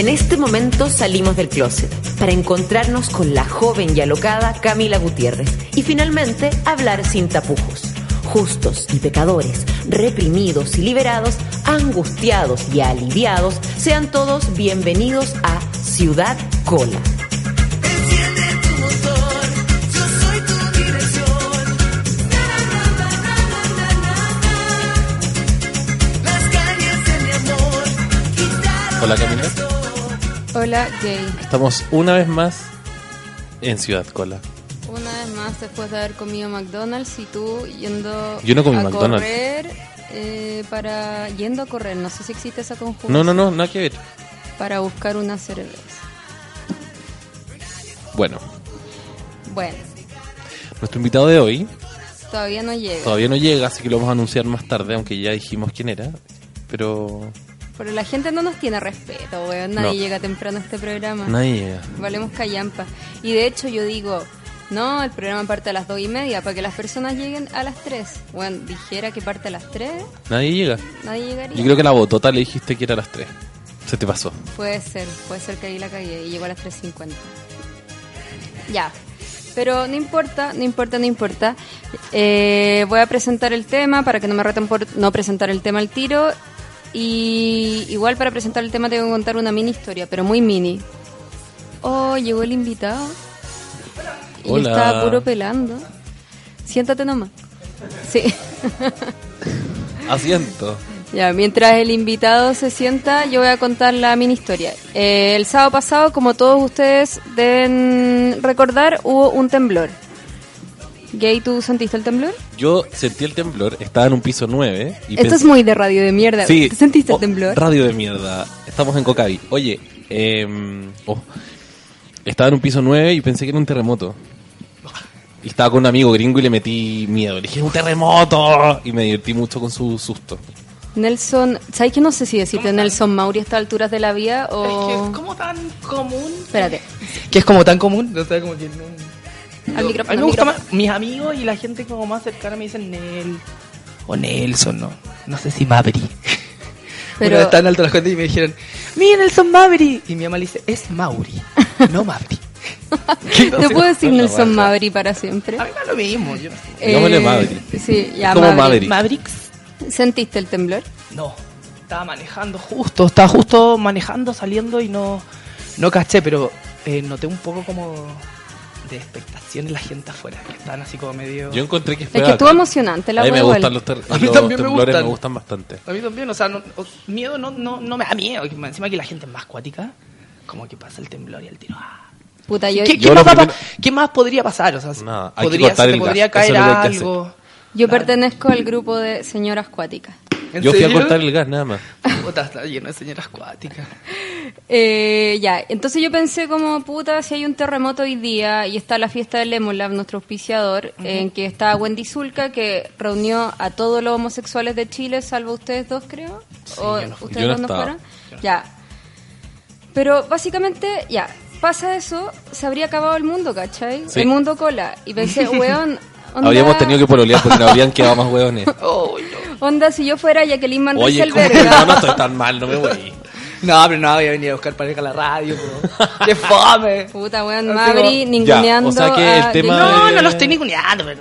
En este momento salimos del closet para encontrarnos con la joven y alocada Camila Gutiérrez y finalmente hablar sin tapujos. Justos y pecadores, reprimidos y liberados, angustiados y aliviados, sean todos bienvenidos a Ciudad Cola. Enciende tu motor, yo soy tu dirección. Las calles de mi amor quitaron Hola, Camila. Hola, Jay. Estamos una vez más en Ciudad Cola. Una vez más, después de haber comido McDonald's y tú yendo Yo no comí a McDonald's. correr, eh, para yendo a correr, no sé si existe esa conjunción. No, no, no, nada que ver. Para buscar una cerveza. Bueno, Bueno, nuestro invitado de hoy todavía no llega. todavía no llega, así que lo vamos a anunciar más tarde, aunque ya dijimos quién era. Pero Pero la gente no nos tiene respeto, weón. Nadie No. llega temprano a este programa. nadie llega. Valemos callampa. Y de hecho yo digo, no, el programa parte a las dos y media para que las personas lleguen a las tres. Bueno, dijera que parte a las tres, Nadie llega. nadie llegaría. Yo creo que la botota le dijiste que era a las 3. Se te pasó. Puede ser, puede ser que ahí la cagué y llegó a las 3.50. Ya, pero no importa, no importa, no importa. Eh, voy a presentar el tema para que no me reten por no presentar el tema al tiro. Y igual para presentar el tema tengo que contar una mini historia, pero muy mini. Oh, llegó el invitado. Y Hola. puro pelando. Siéntate nomás. Sí. Asiento. Ya, mientras el invitado se sienta, yo voy a contar la mini historia. Eh, el sábado pasado, como todos ustedes deben recordar, hubo un temblor. Gay, ¿tú sentiste el temblor? Yo sentí el temblor, estaba en un piso 9. Y Esto pensé- es muy de radio de mierda. Sí. ¿Tú sentiste Oh, el temblor? Radio de mierda. Estamos en Cocavi. Oye, em, oh, estaba en un piso 9 y pensé que era un terremoto. Y estaba con un amigo gringo y le metí miedo. Le dije, ¡un terremoto! Y me divertí mucho con su susto. Nelson, ¿sabes que no sé si decirte Nelson Mauri a estas alturas de la vida o...? Es que es como tan común. Espérate. Que es como tan común, o sea, como que no... Al micrófono, a mí me gusta micrófono. más, mis amigos y la gente como más cercana me dicen Nel o Nelson, ¿no? No sé si Maveri. Pero- Pero están alto las cuentas y me dijeron, mira Nelson Maveri. Y mi mamá le dice, es Mauri, no Maveri. ¿Te puedo decir la Nelson. Mauri para siempre? A mí me lo mismo. Yo. Digámosle Maverick. Sí, ya, Como Maverick. Maverick. Mavericks, ¿Sentiste el temblor? no. Estaba manejando justo, estaba justo manejando, saliendo y no, no caché, pero eh, noté un poco como de expectación en la gente afuera, que estaban así como medio... Yo encontré que fue Es que estuvo emocionante la A mí me gustan los, ter- A mí los también me temblores, gustan. me gustan bastante. A mí también, o sea, no- o- miedo no, no, no me da miedo. que Encima que la gente es más cuática, como que pasa el temblor y el tiro. ¡ah! Puta, yo, ¿Qué, yo qué lo más, primero- ¿Qué más podría pasar? O sea, Nada, hay que podría, cortar se te el gas, podría eso caer es lo que hay que algo. yo Claro. pertenezco al grupo de señoras cuáticas. ¿En Yo fui a cortar el gas, nada más. Puta, está lleno de señoras cuáticas. Eh, ya, entonces yo pensé como, puta, si hay un terremoto hoy día y está la fiesta de Lemon Lab, nuestro auspiciador, en que está Wendy Zulka, que reunió a todos los homosexuales de Chile, salvo ustedes dos, creo. ¿O yo no fui. ustedes dos no fueron? Ya. Pero básicamente, ya, pasa eso, se habría acabado el mundo, ¿cachai? Sí. El mundo cola. Y pensé, weón, onda, Habríamos tenido que pololear porque nos habrían quedado más hueones. Oh, no. onda, si yo fuera Jacqueline Van Oye, ¿cómo que Rieselberg, no, no estoy tan mal, no me voy. No, pero no, voy a venir a buscar pareja a la radio. po. ¡Qué fome! Puta, weón, como- ninguneando o sea que el a tema Jacqueline- No, de- no lo estoy ninguneando, pero...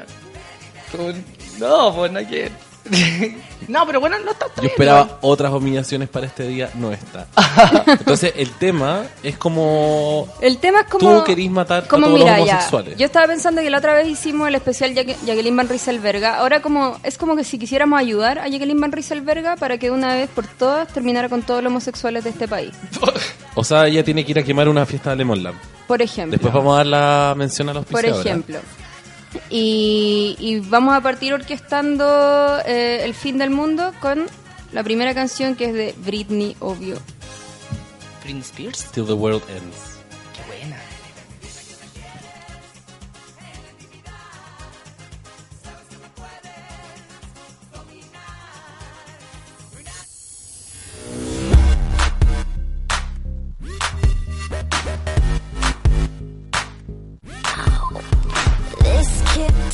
No, pues no quiero. No, pero bueno, no está Yo esperaba otras humillaciones para este día, no está. Entonces, el tema es como... El tema es como. Tú querís matar a como todos mira, los ya, homosexuales. Yo estaba pensando que la otra vez hicimos el especial Jaque- Jacqueline Van Rieselberga. Ahora como es como que si quisiéramos ayudar a Jacqueline Van Rieselberga para que de una vez por todas terminara con todos los homosexuales de este país. O sea, ella tiene que ir a quemar una fiesta de Lemon Lab. Por ejemplo. Después vamos a dar la mención a los por ejemplo. Y, y vamos a partir orquestando eh, El fin del mundo con la primera canción que es de Britney, obvio. Prince Spears. Till the world ends.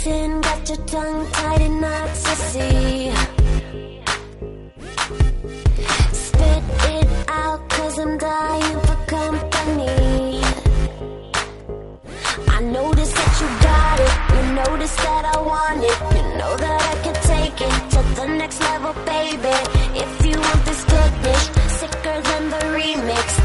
Kitten got your tongue tied in knots, you see. Spit it out, cause I'm dying for company. I notice that you got it, you notice that I want it. You know that I can take it to the next level, baby. If you want this goodness, sicker than the remix.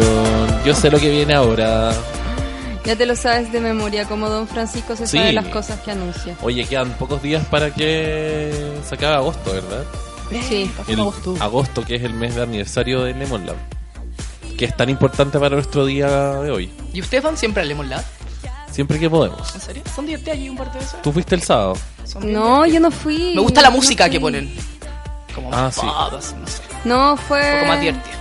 Canción. Yo sé lo que viene ahora. Ya te lo sabes de memoria, como Don Francisco se Sí. sabe las cosas que anuncia. Oye, quedan pocos días para que se acabe agosto, ¿verdad? Sí. El agosto. agosto, que es el mes de aniversario de Lemon Lab. que es tan importante para nuestro día de hoy. ¿Y ustedes van siempre a Lemon Lab? Siempre que podemos. ¿En serio? ¿Son divertidas allí un par de veces? ¿Tú fuiste el sábado? ¿Son bien No, yo no fui. Me gusta la no música fui. que ponen. Como Ah, más sí. no sé. No, Un fue. poco más divertida.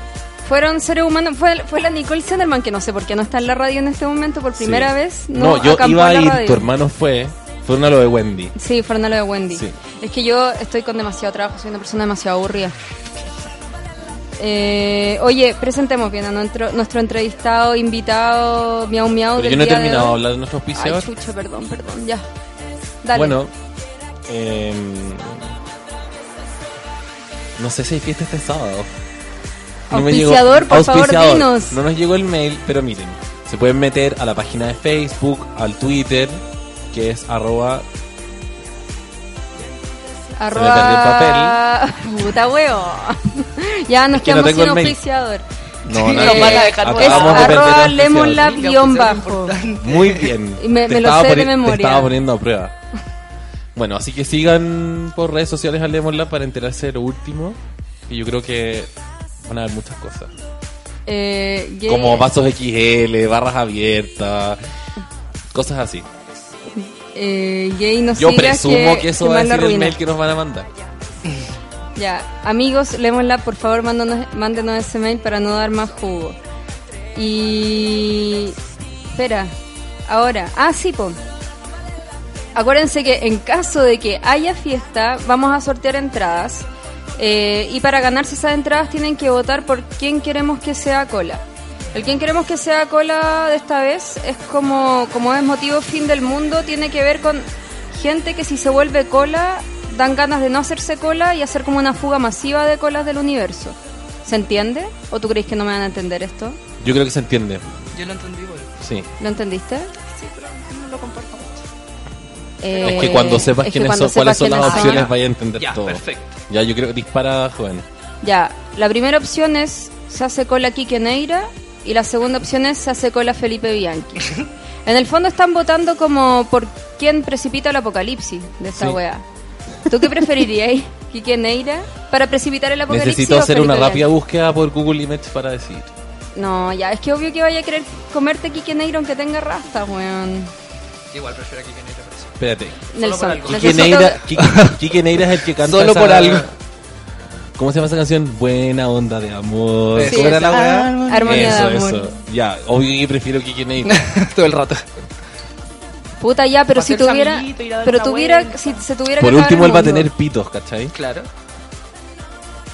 Fueron seres humanos. Fue, fue la Nicole Senderman, que no sé por qué no está en la radio en este momento por primera Sí. vez. No, No, yo iba a ir, radio. tu hermano fue. Fueron a lo de Wendy. Sí, fueron a lo de Wendy. Sí. Es que yo estoy con demasiado trabajo, soy una persona demasiado aburrida. Eh, oye, presentemos bien a nuestro, nuestro entrevistado, invitado, miau miau. Pero del yo no he terminado de hoy. hablar de nuestro Ay, auspiciador. chucha, perdón, perdón, ya. Dale. Bueno, em, no sé si hay fiesta este sábado. Auspiciador, por favor, dinos. No nos llegó el mail, pero miren, se pueden meter a la página de Facebook, al Twitter, que es arroba Arroba... Puta huevo. ya nos Es que no quedamos sin auspiciador. No, van a dejar perder arroba el lemon auspiciador. lab guion bajo. Muy bien. Y me- me lo sé de memoria. Te estaba poniendo a prueba. Bueno, así que sigan por redes sociales a Lemonlab para enterarse de lo último. Y yo creo que van a haber muchas cosas. Eh, Como vasos XL, barras abiertas, cosas así. eh, gay no Yo presumo que, eso va a decir el mail que nos van a mandar. Ya, amigos, Lemonlab, por favor, mándanos, mándenos ese mail para no dar más jugo. Y. Espera, ahora. Ah, sí, po. Acuérdense que en caso de que haya fiesta, vamos a sortear entradas. Eh, y para ganarse esas entradas tienen que votar por quién queremos que sea cola. El quien queremos que sea cola de esta vez es como, como es motivo fin del mundo, tiene que ver con gente que si se vuelve cola dan ganas de no hacerse cola y hacer como una fuga masiva de colas del universo. ¿Se entiende? ¿O tú crees que no me van a entender esto? Yo creo que se entiende. Yo lo entendí, güey. Sí. ¿Lo entendiste? Sí, pero no lo comparto. Eh, es que cuando sepas es que quiénes cuando son, cuáles son las quiénes opciones, vaya a entender Ya, todo. perfecto. Ya, yo creo que dispara, joven. Ya, la primera opción es se hace cola Quique Neira y la segunda opción es se hace cola Felipe Bianchi. en el fondo están votando como por quién precipita el apocalipsis de esta Sí. wea. ¿Tú qué preferirías, Quique Neira, para precipitar el apocalipsis? Necesito o hacer Felipe una rápida búsqueda por Google Images para decir. No, ya, es que obvio que vaya a querer comerte Quique Neira aunque tenga rasta, weón. Igual prefiero que Kenny te Espérate. Nelson. Quique Neira, Quique, Quique Neira es el que canta Solo esa- por algo. ¿Cómo se llama esa canción? Buena onda de amor. Sí, ¿Cómo era la weá? Armonía eso, de amor. eso. Ya, obvio que prefiero Quique Neira. Todo el rato. Puta ya, pero si tuviera, amiguito, pero tuviera, vuelta. si se tuviera Por que último, él va a tener pitos, ¿cachai? Claro.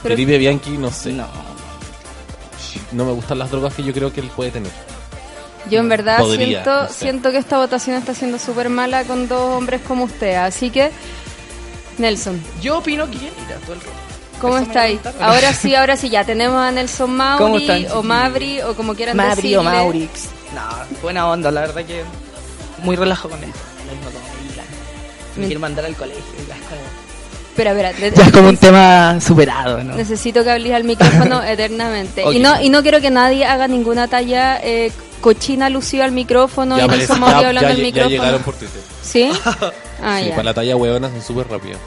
Felipe Bianchi, no sé. No. No me gustan las drogas que yo creo que él puede tener. Yo en verdad Podría, siento, no sé. siento que esta votación está siendo súper mala con dos hombres como usted. Así que, Nelson, Yo opino que Kenny todo el rato. ¿cómo estáis? Ahora sí, ahora sí, ya tenemos a Nelson ¿Cómo Mauri están, o? Mavri o como quieran Mabri o decirle. Maurix. No, buena onda, la verdad que muy relajo con esto. Me quiere mandar al colegio. Ya es como, Espera, espera, de- ya es como un tema superado, ¿no? necesito que hables al micrófono eternamente. Y no y no quiero que nadie haga ninguna talla eh, cochina alusiva al micrófono y aparece- Nelson Mauri ya- hablando ya al lle- ya micrófono. llegaron por Twitter. ¿Sí? Ah, sí, ya. para la talla huevona son súper rápidos.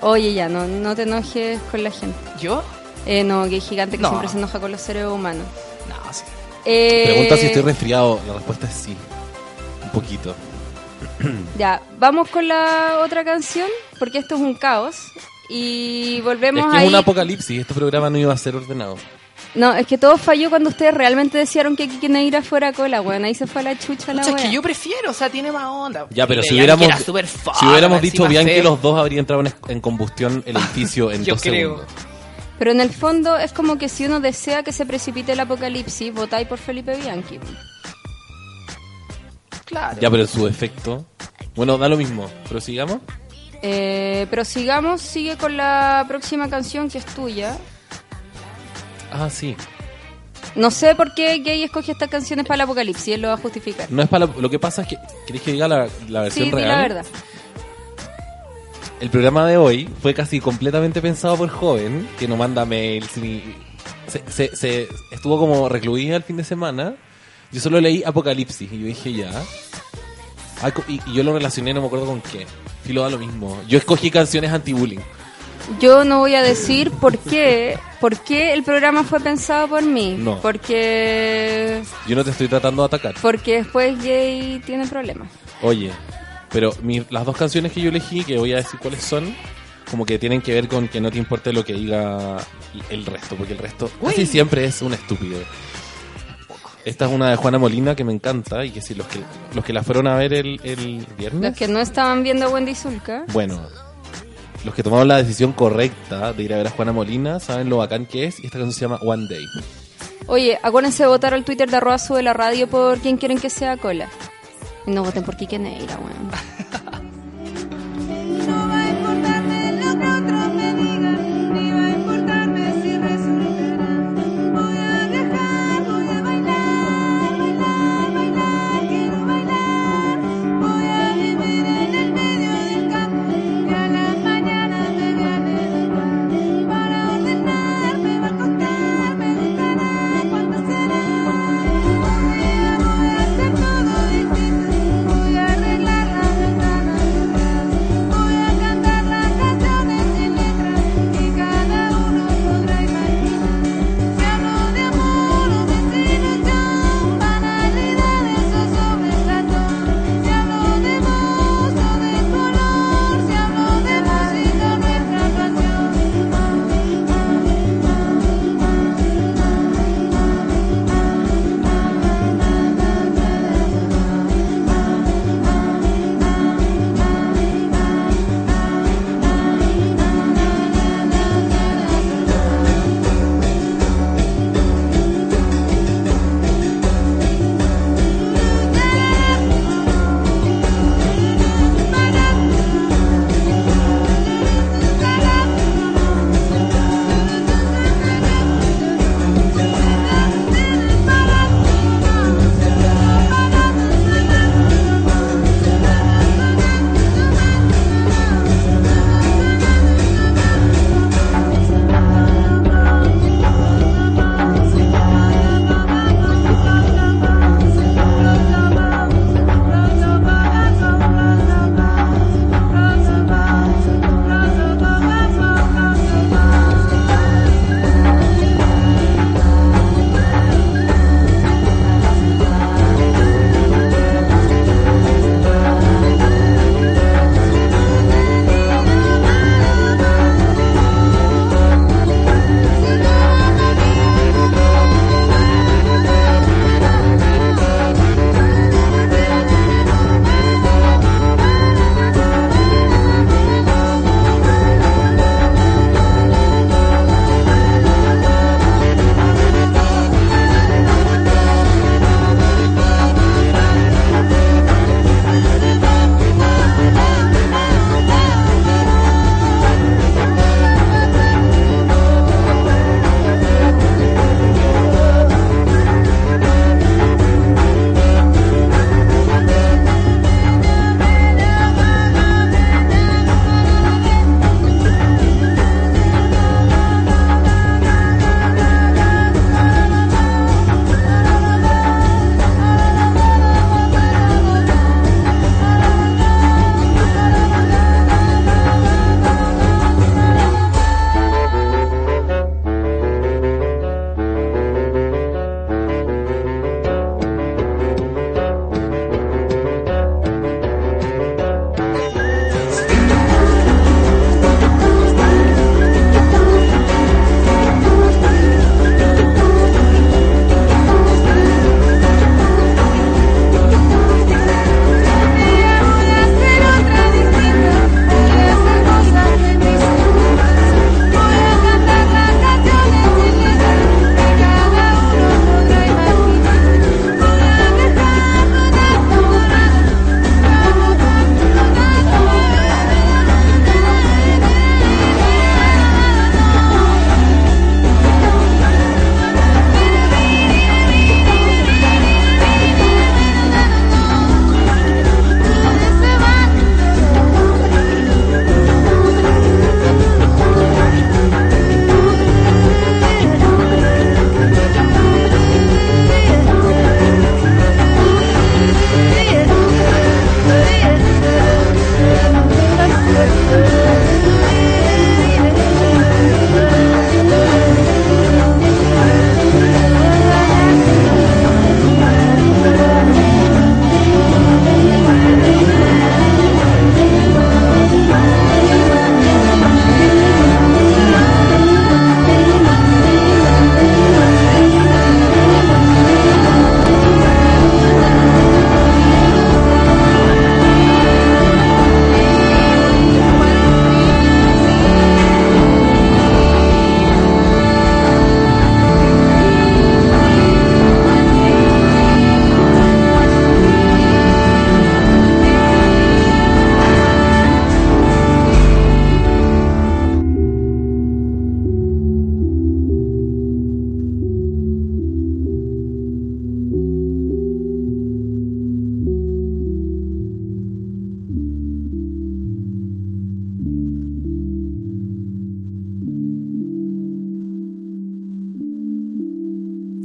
Oye, ya, no, no te enojes con la gente. ¿Yo? Eh, no, que gigante que No. siempre se enoja con los seres humanos. No, sí. Eh, Pregunta si estoy resfriado. La respuesta es sí. Un poquito. Ya, vamos con la otra canción, porque esto es un caos. Y volvemos Es que ahí. es un apocalipsis. Este programa no iba a ser ordenado. No, es que todo falló cuando ustedes realmente desearon que Kike Neira fuera cola, weón. Ahí se fue a la chucha la O sea, es que yo prefiero, o sea, tiene más onda. Ya, pero si hubiéramos, fun, si hubiéramos dicho bien que los dos habrían entrado en, en combustión el edificio en Yo dos creo. segundos. Pero en el fondo es como que si uno desea que se precipite el apocalipsis, votáis por Felipe Bianchi. Claro. Ya, pero en su efecto. Bueno, da lo mismo. Pero sigamos. Eh, pero sigamos, sigue con la próxima canción que es tuya. Ah, sí. No sé por qué Gay escoge estas canciones para el apocalipsis, él lo va a justificar. No es para lo, lo que pasa es que. ¿Queréis que diga la, la versión Sí, di real? la verdad. El programa de hoy fue casi completamente pensado por joven, que no manda mails ni. Se, se- se- estuvo como recluida el fin de semana. Yo solo leí Apocalipsis y yo dije ya. Ah, co- y, y yo lo relacioné, no me acuerdo con qué. Y lo da lo mismo. Yo escogí canciones anti-bullying. Yo no voy a decir por qué ¿Por qué el programa fue pensado por mí? No. Porque Yo no te estoy tratando de atacar. porque después Jay tiene problemas. Oye, pero mi- las dos canciones que yo elegí, que voy a decir cuáles son, como que tienen que ver con que no te importe lo que diga el resto, porque el resto casi siempre es un estúpido. Esta es una de Juana Molina que me encanta y que si los que los que la fueron a ver el, el viernes, Los que no estaban viendo a Wendy Zulka. bueno, los que tomaron la decisión correcta de ir a ver a Juana Molina saben lo bacán que es y esta canción se llama One Day. Oye, acuérdense de votar al Twitter de arroba sube la radio por quien quieren que sea cola. Y no voten por Kike Neira, weón.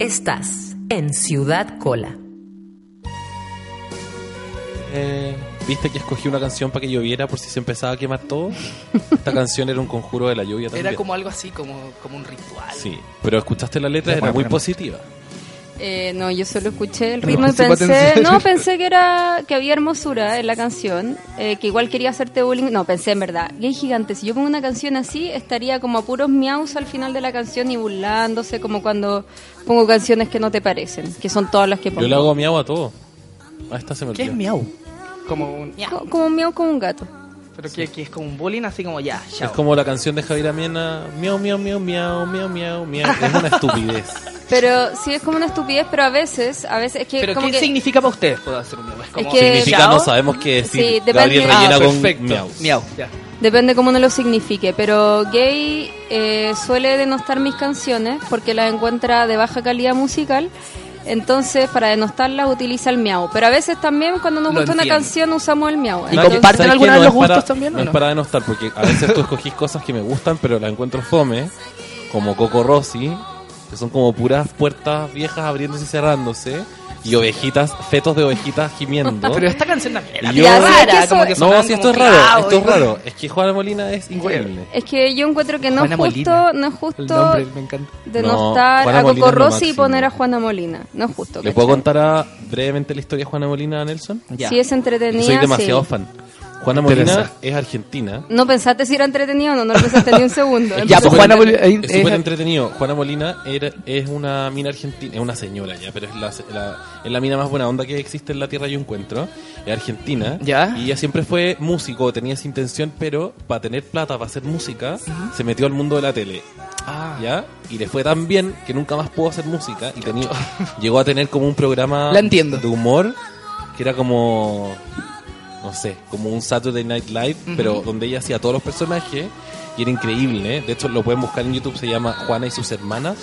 Estás en Ciudad Cola. Eh, ¿Viste que escogí una canción para que lloviera por si se empezaba a quemar todo? Esta canción era un conjuro de la lluvia también. Era como algo así, como, como un ritual. Sí, pero escuchaste la letra, era muy positiva. Eh, no, yo solo escuché el No, ritmo y pensé, no, pensé que era que había hermosura en la canción, eh, que igual quería hacerte bullying. No, pensé en verdad, gay gigante, si yo pongo una canción así, estaría como a puros miaus al final de la canción y burlándose, como cuando pongo canciones que no te parecen, que son todas las que pongo. Yo le hago miau a todo. A esta se me ¿Qué es miau? Como un miau. Co- como un miau con un gato. Pero que, que es como un bullying, así como ya, chao. Es como la canción de Javier Amiena, miau, miau, miau, miau, miau, miau, miau. Es una estupidez. Pero sí es como una estupidez, pero a veces, a veces es que Pero como ¿qué que significa para ustedes poder hacer un miau? Es como... que- Significa chao. no sabemos qué decir. Sí, depende- Gabriel Ah, rellena con perfecto. miau. Miau, ya. Depende cómo uno lo signifique, pero gay eh, suele denostar mis canciones porque las encuentra de baja calidad musical. Entonces, para denostarlas utiliza el miau. Pero a veces también cuando nos Lo gusta una entiendo. canción usamos el miau. ¿Y Entonces- comparten ¿Sabes alguna de los gustos también, o No no? es para denostar, porque a veces tú escogís cosas que me gustan, pero las encuentro fome, como Coco Rossi, que son como puras puertas viejas abriéndose y cerrándose, y ovejitas, fetos de ovejitas gimiendo. Pero esta canción también era yo- rara, eso- como que no, si esto es raro, clavos esto es raro. Es que Juana Molina es increíble. Es que yo encuentro que no Juana es justo, Molina. no es justo nombre me encanta. denostar Juana a Coco Rossi y poner a Juana Molina. No es justo. ¿Le puedo contar a- brevemente la historia de Juana Molina, Nelson? Ya. Si es entretenida, Soy demasiado sí. fan. Juana Molina es argentina. No pensaste si era entretenido o no, no lo pensaste ni un segundo. Ya, pues Juana Molina... Es súper entretenido. Juana Molina era- es una mina argentina, es una señora ya, pero es la, la- es la mina más buena onda que existe en la tierra yo encuentro. Es argentina. Ya. Y ella siempre fue músico, tenía esa intención, pero para tener plata, para hacer música, se metió al mundo de la tele. Ah. ¿Ya? Y le fue tan bien que nunca más pudo hacer música y tenía, llegó a tener como un programa La entiendo. de humor que era como no sé, como un Saturday Night Live, pero donde ella hacía todos los personajes y era increíble, ¿eh? De hecho, lo pueden buscar en YouTube, se llama Juana y sus hermanas.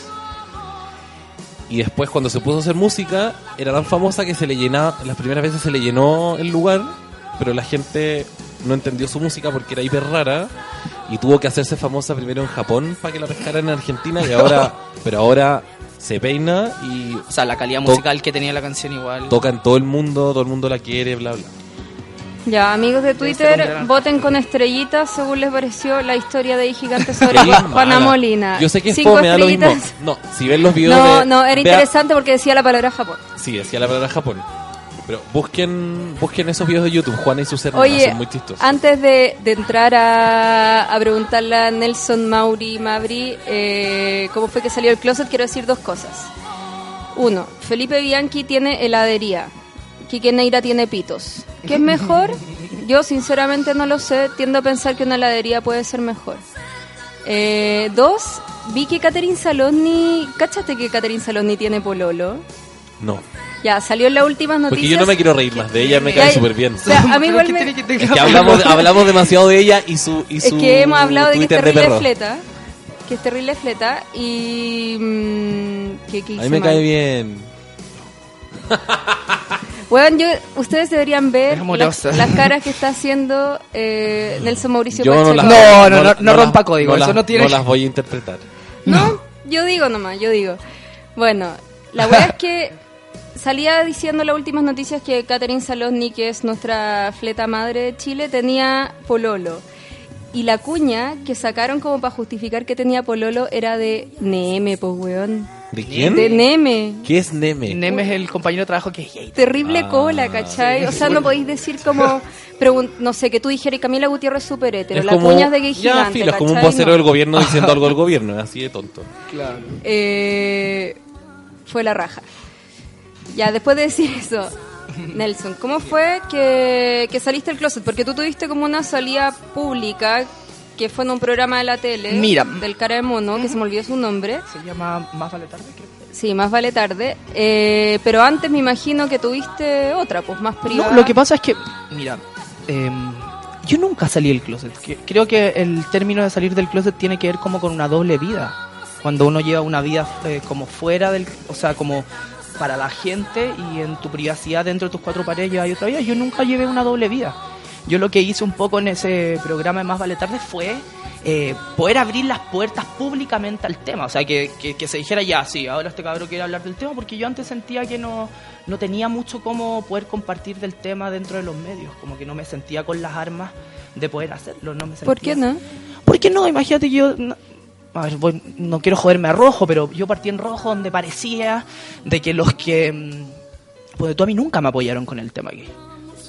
Y después, cuando se puso a hacer música, era tan famosa que se le llenaba, las primeras veces se le llenó el lugar, pero la gente no entendió su música porque era hiper rara y tuvo que hacerse famosa primero en Japón para que la pescaran en Argentina y ahora, pero ahora se peina y O sea, la calidad musical que tenía la canción igual. toca en todo el mundo, todo el mundo la quiere, bla, bla. Ya, amigos de Twitter, voten con estrellitas según les pareció la historia de Gigante sobre Juana. Molina. Yo sé que es Cinco fome, da lo mismo. estrellitas. No, si ven los videos No, de- no, era interesante porque decía la palabra Japón. Sí, decía la palabra Japón. Pero busquen busquen esos videos de YouTube, Juana y sus hermanas, Oye, son muy chistosos. antes de, de entrar a, a preguntarle a Nelson Mauri Mabri eh, cómo fue que salió el closet, quiero decir dos cosas. Uno, Felipe Bianchi tiene heladería. Quique Neira tiene pitos. ¿Qué es mejor? Yo sinceramente no lo sé. Tiendo a pensar que una heladería puede ser mejor. Eh, dos, vi que Catherine Saloni... ¿Cachaste que Catherine Saloni tiene pololo? No, Ya, salió en las últimas noticias. porque yo no me quiero reír más de ella, me cae súper bien. O sea, a mí igual ¿qué me- que- Es que hablamos, hablamos demasiado de ella y su y Es su que hemos hablado de que es de terrible fleta. Que es terrible fleta. Y. mm, ¿qué, qué A mí me mal? cae bien. Yo, ustedes deberían ver las, las caras que está haciendo eh, Nelson Mauricio Yo no las No, no, no, rompa código, eso no tiene No las voy a interpretar. No, yo digo nomás, yo digo. Bueno, la weá es que salía diciendo las últimas noticias que Catherine Saloni, que es nuestra fleta madre de Chile, tenía pololo. Y la cuña que sacaron como para justificar que tenía pololo era de Neme, pues weón. ¿De quién? De Neme. ¿Qué es Neme? Nem es el compañero de trabajo que es gay. Terrible Ah, cola, ¿cachai? O sea, no podéis decir como, no sé, que tú dijeras Camila Gutiérrez es súper hétero, es la como, cuña es de gay ya, gigante, filo, es como un vocero No. del gobierno diciendo algo del gobierno, es así de tonto. Claro. Eh, fue la raja. Ya, después de decir eso, Nelson, ¿cómo fue que, que saliste del closet? Porque tú tuviste como una salida pública que fue en un programa de la tele Mira. del cara de mono, que se me olvidó su nombre. Se llama Más vale tarde, creo. Sí, más vale tarde. Eh, pero antes me imagino que tuviste otra, pues más privada. No, lo que pasa es que, mira, em, yo nunca salí del closet. Creo que el término de salir del closet tiene que ver como con una doble vida. Cuando uno lleva una vida eh, como fuera del, o sea, como para la gente y en tu privacidad dentro de tus cuatro paredes hay otra vida. Yo nunca llevé una doble vida. Yo lo que hice un poco en ese programa de Más Vale Tarde fue eh, poder abrir las puertas públicamente al tema. O sea, que, que, que se dijera ya, sí, ahora este cabrón quiere hablar del tema, porque yo antes sentía que no, no tenía mucho cómo poder compartir del tema dentro de los medios. Como que no me sentía con las armas de poder hacerlo. No me ¿Por qué sentía- no? ¿Por qué no? Imagínate que yo... ver, voy- no quiero joderme a rojo, pero yo partí en rojo donde parecía de que los que... mm, Pues tú a mí nunca me apoyaron con el tema aquí.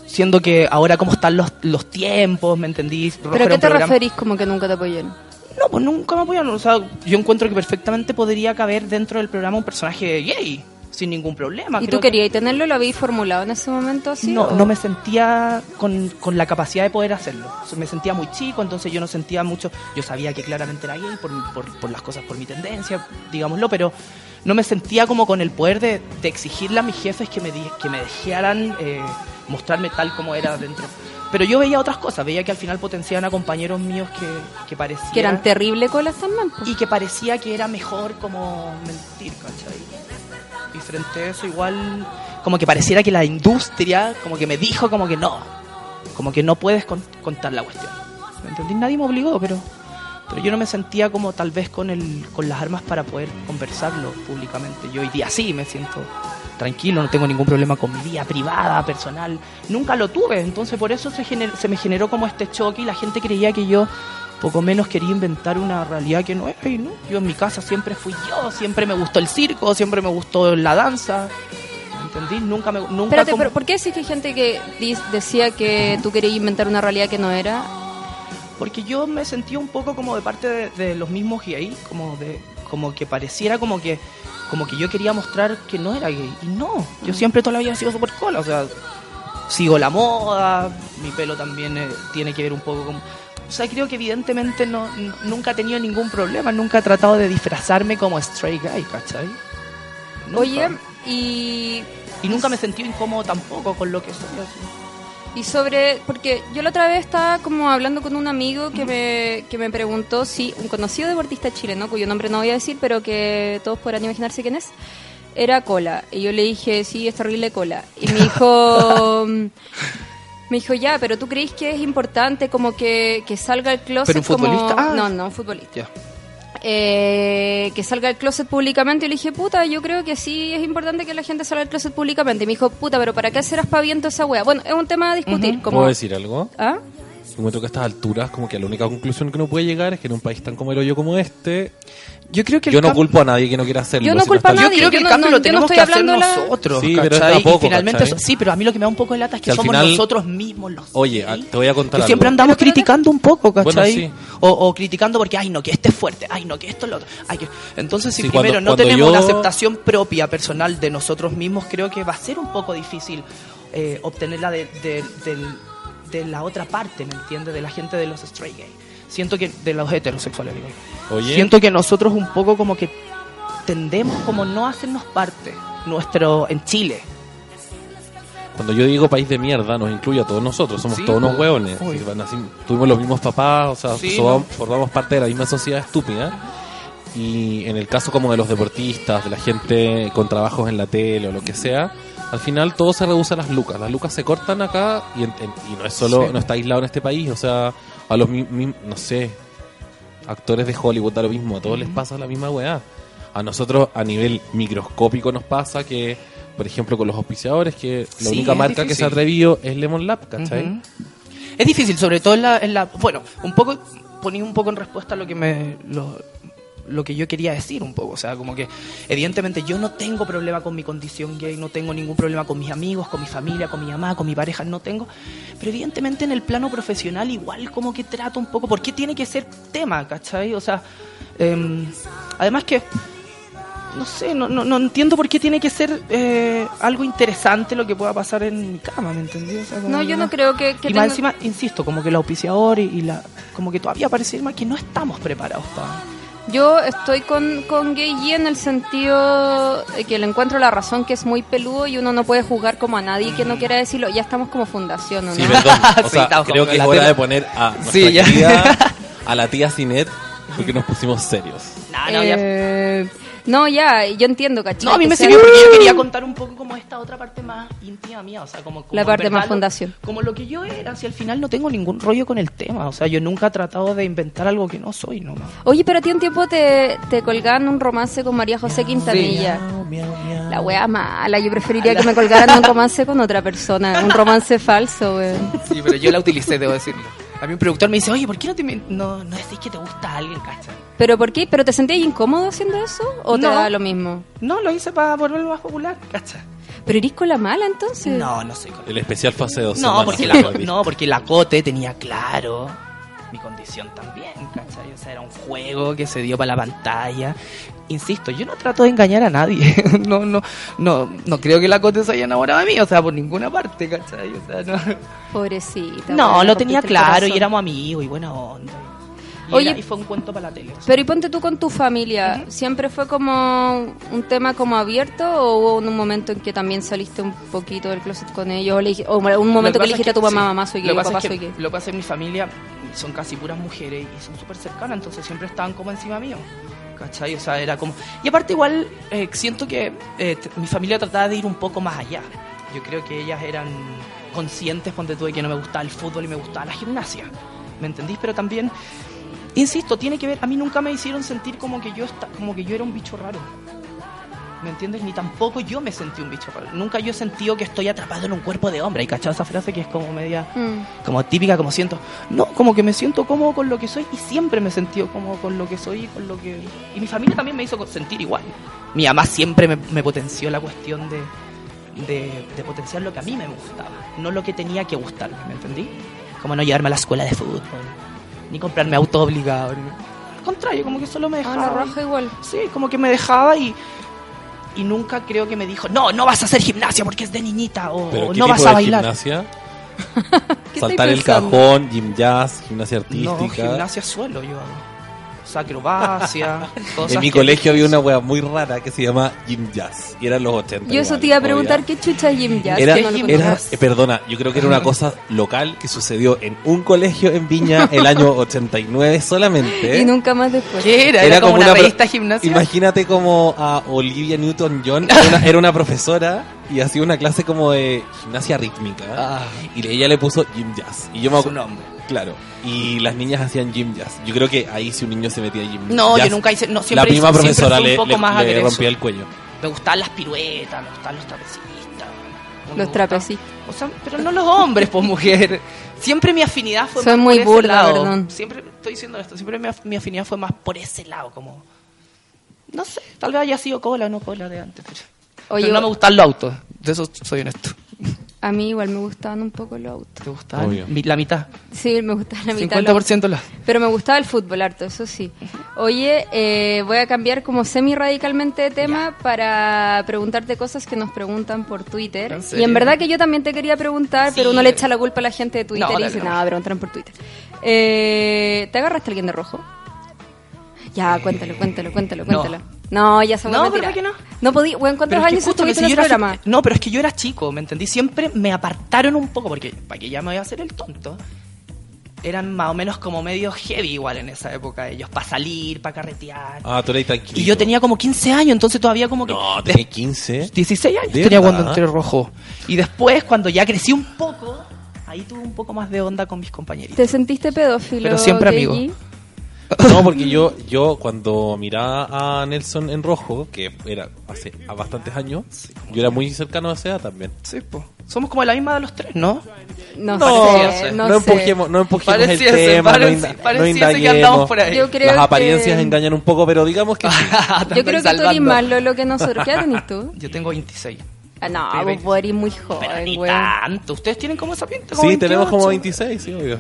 Siendo que ahora como están los, los tiempos, ¿me entendís? ¿Pero era qué te programa- referís como que nunca te apoyaron? No, pues nunca me apoyaron. O sea, yo encuentro que perfectamente podría caber dentro del programa un personaje gay, sin ningún problema. ¿Y tú que- querías tenerlo? ¿Lo habéis formulado en ese momento así? no, o- no me sentía con, con la capacidad de poder hacerlo. Me sentía muy chico, entonces yo no sentía mucho. Yo sabía que claramente era gay por, por, por las cosas, por mi tendencia, digámoslo, pero no me sentía como con el poder de, de exigirle a mis jefes que me, di- que me dejaran eh, mostrarme tal como era dentro. Pero yo veía otras cosas, veía que al final potenciaban a compañeros míos que, que parecían. Que eran terrible colas también. pues. y que parecía que era mejor como mentir, ¿cachai? Y frente a eso igual, como que pareciera que la industria, como que me dijo como que no, como que no puedes con- contar la cuestión. ¿Me entendí? Nadie me obligó, pero, pero yo no me sentía como tal vez con, el, con las armas para poder conversarlo públicamente. Yo hoy día sí me siento tranquilo, no tengo ningún problema con mi vida privada, personal. Nunca lo tuve, entonces por eso se, gener- se me generó como este choque y la gente creía que yo poco menos quería inventar una realidad que no era y no. Yo en mi casa siempre fui yo, siempre me gustó el circo, siempre me gustó la danza. ¿Me entendí? Nunca me nunca Espérate, como- pero ¿por qué decís que hay gente que decía que tú querías inventar una realidad que no era? porque yo me sentía un poco como de parte de, de los mismos gay, como de como que pareciera como que como que yo quería mostrar que no era gay y no, yo siempre toda la vida he sido super cola, o sea, sigo la moda, mi pelo también eh, tiene que ver un poco con o sea, creo que evidentemente no, nunca he tenido ningún problema, nunca he tratado de disfrazarme como straight guy, ¿cachai? Nunca. Oye, y, Y nunca me sentí incómodo tampoco con lo que soy así. y sobre... Porque yo la otra vez estaba como hablando con un amigo que me, que me preguntó si un conocido deportista chileno, cuyo nombre no voy a decir, pero que todos podrán imaginarse quién es, era Cola. Y yo le dije, sí, es terrible Cola. Y me dijo... Me dijo, ya, pero tú crees que es importante como que, que salga el closet ¿Pero un como- futbolista? Ah. No, no, un futbolista. Eh, que salga el closet públicamente. Y le dije, puta, yo creo que sí es importante que la gente salga del closet públicamente. Y me dijo, puta, pero ¿para qué hacer aspaviento esa wea? Bueno, es un tema a discutir. como, ¿Puedo decir algo? ¿Ah? Encuentro que a estas alturas, como que la única conclusión que uno puede llegar es que en un país tan como el hoyo como este, Yo creo que yo no culpo a nadie que no quiera hacerlo. Yo no culpo a está- Yo nadie, creo que yo el cambio no- lo yo no tenemos que hacer nosotros, Sí, pero ¿cachai? tampoco, y finalmente ¿cachai? eso- sí, pero a mí lo que me da un poco de lata es que somos final- nosotros mismos los Oye, gays, a- te voy a contar que siempre algo. andamos criticando un poco, ¿cachai? Bueno, sí. o, o criticando porque, ay, no, que este es fuerte, ay, no, que esto es lo otro. Ay, que... Entonces, si Sí, primero cuando- no cuando tenemos yo- una aceptación propia, personal de nosotros mismos, creo que va a ser un poco difícil eh, obtenerla de, de- del- de la otra parte, ¿me entiendes? De la gente de los straight gay. Siento que, de los heterosexuales, digo. Oye, Siento que nosotros un poco como que tendemos como no hacernos parte nuestro en Chile. cuando yo digo país de mierda, nos incluye a todos nosotros, somos Sí, todos unos hueones. Sí, tuvimos los mismos papás, o sea, Sí, no. formamos parte de la misma sociedad estúpida. Y en el caso como de los deportistas, de la gente con trabajos en la tele o lo que sea, al final todo se reduce a las lucas. Las lucas se cortan acá y, en- en- y no es solo, Sí. no está aislado en este país, o sea, a los, mi- mi- no sé, actores de Hollywood da lo mismo, a todos les pasa la misma weá. A nosotros a nivel microscópico nos pasa que, por ejemplo, con los auspiciadores, que la Sí, única marca que se ha atrevido es Lemon Lab, ¿cachai? Ujú. Es difícil, sobre todo en la, en la- Bueno, un poco. Ponía un poco en respuesta a lo que me. Lo, lo que yo quería decir un poco, o sea, como que evidentemente yo no tengo problema con mi condición gay, no tengo ningún problema con mis amigos, con mi familia, con mi mamá, con mi pareja, no tengo, pero evidentemente en el plano profesional igual como que trato un poco, ¿por qué tiene que ser tema, cachai? O sea, em, además que no sé, no, no, no entiendo por qué tiene que ser eh, algo interesante lo que pueda pasar en mi cama, ¿me entendí? O sea, No, yo no creo que, que y más encima, insisto, como que el auspiciador y, y la... Como que todavía parece más que no estamos preparados para... Yo estoy con, con Gay G en el sentido de que le encuentro la razón que es muy peludo y uno no puede juzgar como a nadie que no quiera decirlo. Ya estamos como fundación, ¿o ¿no? Sí, perdón. O sea, creo que es la hora de poner a nuestra Sí, ya. querida, a la tía Cinet, porque nos pusimos serios. No, no, ya- No, ya, yo entiendo, ¿cachai? No, a mí me sirvió porque yo quería contar un poco como esta otra parte más íntima mía, o sea, como, como La parte verdad más lo- fundación. Como lo que yo era, si al final no tengo ningún rollo con el tema, o sea, yo nunca he tratado de inventar algo que no soy nomás. Oye, pero a ti un tiempo te, te colgaban un romance con María José Quintanilla. La wea mala, yo preferiría que me colgaran un romance con otra persona, un romance falso, weón. Sí, pero yo la utilicé, debo decirlo. A mí un productor me dice, oye, ¿por qué no, te, no, no decís que te gusta alguien, cacha? ¿Pero por qué? ¿Pero te sentías incómodo haciendo eso? ¿O te No. da lo mismo? No, lo hice para volverlo más popular, cacha. ¿Pero eres con la mala entonces? No, no soy con El especial fase 2. No, porque la, no, porque la Cote tenía claro mi condición también, ¿cachai? O sea, era un juego que se dio para la pantalla. Insisto, yo no trato de engañar a nadie. No, no, no, no creo que la Cote se haya enamorado de mí, o sea, por ninguna parte, ¿cachai? O sea, no. Pobrecita. No, lo tenía claro y éramos amigos y buena onda. Y, Oye, era- y fue un cuento para la tele. Pero y ponte tú con tu familia, ¿siempre fue como un tema como abierto o hubo un momento en que también saliste un poquito del closet con ellos? O, un momento que le dijiste es a tu mamá, sí, mamá soy lo gay, papá es que- soy gay? Lo que pasa es que mi familia son casi puras mujeres y son súper cercanas, entonces siempre estaban como encima mío. ¿Cachai? O sea, era como... Y aparte igual eh, siento que eh, mi familia trataba de ir un poco más allá. Yo creo que ellas eran conscientes cuando tuve que no me gustaba el fútbol y me gustaba la gimnasia. ¿Me entendís? Pero también, insisto, tiene que ver... A mí nunca me hicieron sentir como que yo, esta- como que yo era un bicho raro. ¿Me entiendes? Ni tampoco yo me sentí un bicho raro. Nunca yo he sentido que estoy atrapado en un cuerpo de hombre. ¿Y cachado esa frase que es como media... Mm. Como típica, como siento... No, como que me siento cómodo con lo que soy y siempre me he sentido cómodo con lo que soy y con lo que... Y mi familia también me hizo sentir igual. Mi mamá siempre me, me potenció la cuestión de, de, de potenciar lo que a mí me gustaba, no lo que tenía que gustarme, ¿me entendí? Como no llevarme a la escuela de fútbol, ni comprarme auto obligado. ni- Al contrario, como que solo me Ah, dejaba... la y- raja igual. Sí, como que me dejaba y, y nunca creo que me dijo, no, no vas a hacer gimnasia porque es de niñita o, ¿Pero o qué no tipo vas a de bailar. gimnasia? ¿Qué Saltar el cajón, gym jazz, gimnasia No, artística. gimnasia suelo yo hago. O sea, acrobacia, cosas en mi que- colegio había una wea muy rara que se llama gym jazz. Y eran los 80. Yo eso te iba a obvia. preguntar qué chucha es Jim Jazz. Era, no era- eh, perdona, yo creo que era una cosa local que sucedió en un colegio en Viña el año 89 solamente. Y nunca más después. ¿Qué era? Era, como, una, pro- revista gimnasia. Imagínate como a Olivia Newton-John, era una, era una profesora y hacía una clase como de gimnasia rítmica. Ah. Y ella le puso gym jazz. Y yo me Su acu- nombre. Claro. Y las niñas hacían gym jazz. Yo creo que ahí si un niño se metía a gym No, jazz, yo nunca hice. No, la siempre misma hice- siempre profesora fui un le, poco le- más le rompía el cuello. Me gustaban las piruetas, me gustaban los trapecistas. Los trapecistas. O sea, pero no los hombres, pues mujer. Siempre mi afinidad fue Soy más muy por ese lado. perdón. Siempre estoy diciendo esto, siempre mi, af- mi afinidad fue más por ese lado, como. No sé, tal vez haya sido cola o no cola de antes. Pero, Oye, pero no me gustan los autos, de eso soy honesto. A mí igual me gustaban un poco los autos. ¿Te gustaban? Obvio. La mitad. Sí, me gustaba la mitad. 50% las. Pero me gustaba el fútbol harto, eso sí. Oye, eh, voy a cambiar como semi radicalmente de tema para preguntarte cosas que nos preguntan por Twitter. ¿En Y en verdad que yo también te quería preguntar, Sí. pero uno le echa la culpa a la gente de Twitter No, y dice, nada, preguntaron por Twitter. Eh, ¿Te agarraste a alguien de rojo? Ya, cuéntalo, cuéntalo, cuéntalo, No. cuéntalo. No, ya se No, ¿verdad que no? No podía, bueno, ¿cuántos Pero es que años si en yo ese era programa? No, pero es que yo era chico, ¿me entendí? Siempre me apartaron un poco, porque para que ya me voy a hacer el tonto. Eran más o menos como medio heavy igual en esa época ellos, para salir, para carretear. Ah, tú eres tranquilo. y yo tenía como 15 años, entonces todavía como que... No, tenía 15. 16 años ¿De tenía verdad? cuando entré rojo. Y después, cuando ya crecí un poco, ahí tuve un poco más de onda con mis compañeritos. ¿Te sentiste pedófilo? Pero siempre amigo. No, porque yo, yo cuando miraba a Nelson en rojo, que era hace a bastantes años, yo era muy cercano a esa edad también. Sí, pues. Somos como la misma de los tres, ¿no? No, No, sé, no, no, sé. empujemos, no empujemos el Pareciese, tema, no, pareci- inda- no pareciese que andamos por ahí. Yo creo Las que- apariencias engañan un poco, pero digamos que sí. Yo creo que tú eres más Lolo que nosotros. ¿Qué tenés tú? Yo tengo 26. Ah, no, Estoy vos eres muy Pero joven, ni güey. tanto. Ustedes tienen como esa pinta. como Sí, tenemos como 28. 26, sí, obvio.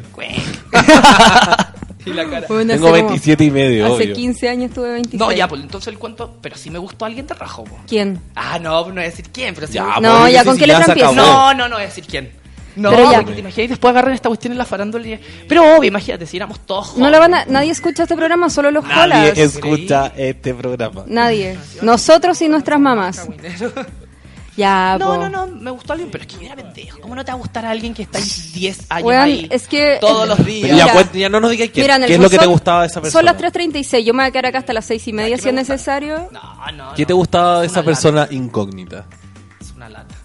Y la cara. Bueno, Tengo hace como- 27 y medio, Hace obvio. 15 años tuve 26. No, ya, pues entonces el cuento. Pero sí me gustó alguien de rajo, po. ¿Quién? Ah, no, no voy a decir quién, pero sí. Ya, me- pues, No, ya, ¿con qué empieza? acabó. No, no, no voy a decir quién. No, Pero ya. porque te imaginas después agarran esta cuestión en la farándula y... Pero obvio, imagínate, si éramos todos jóvenes. No la van a, nadie escucha este programa, solo los Nadie jolas. escucha este programa. Nadie. Nosotros y nuestras mamás. Ya, No, po. no, no, me gustó alguien, pero es que yo era pendejo. ¿Cómo no te va a gustar a alguien que está ahí 10 años ahí? es que- Todos los días. ya, cuent- ya no nos digas qué, Mira, en el qué es lo que te gustaba de esa persona. Son las 3.36, yo me voy a quedar acá hasta las 6 y media ¿qué si es necesario. No, no. ¿Qué no. te gustaba de Es esa persona incógnita? Es una lata.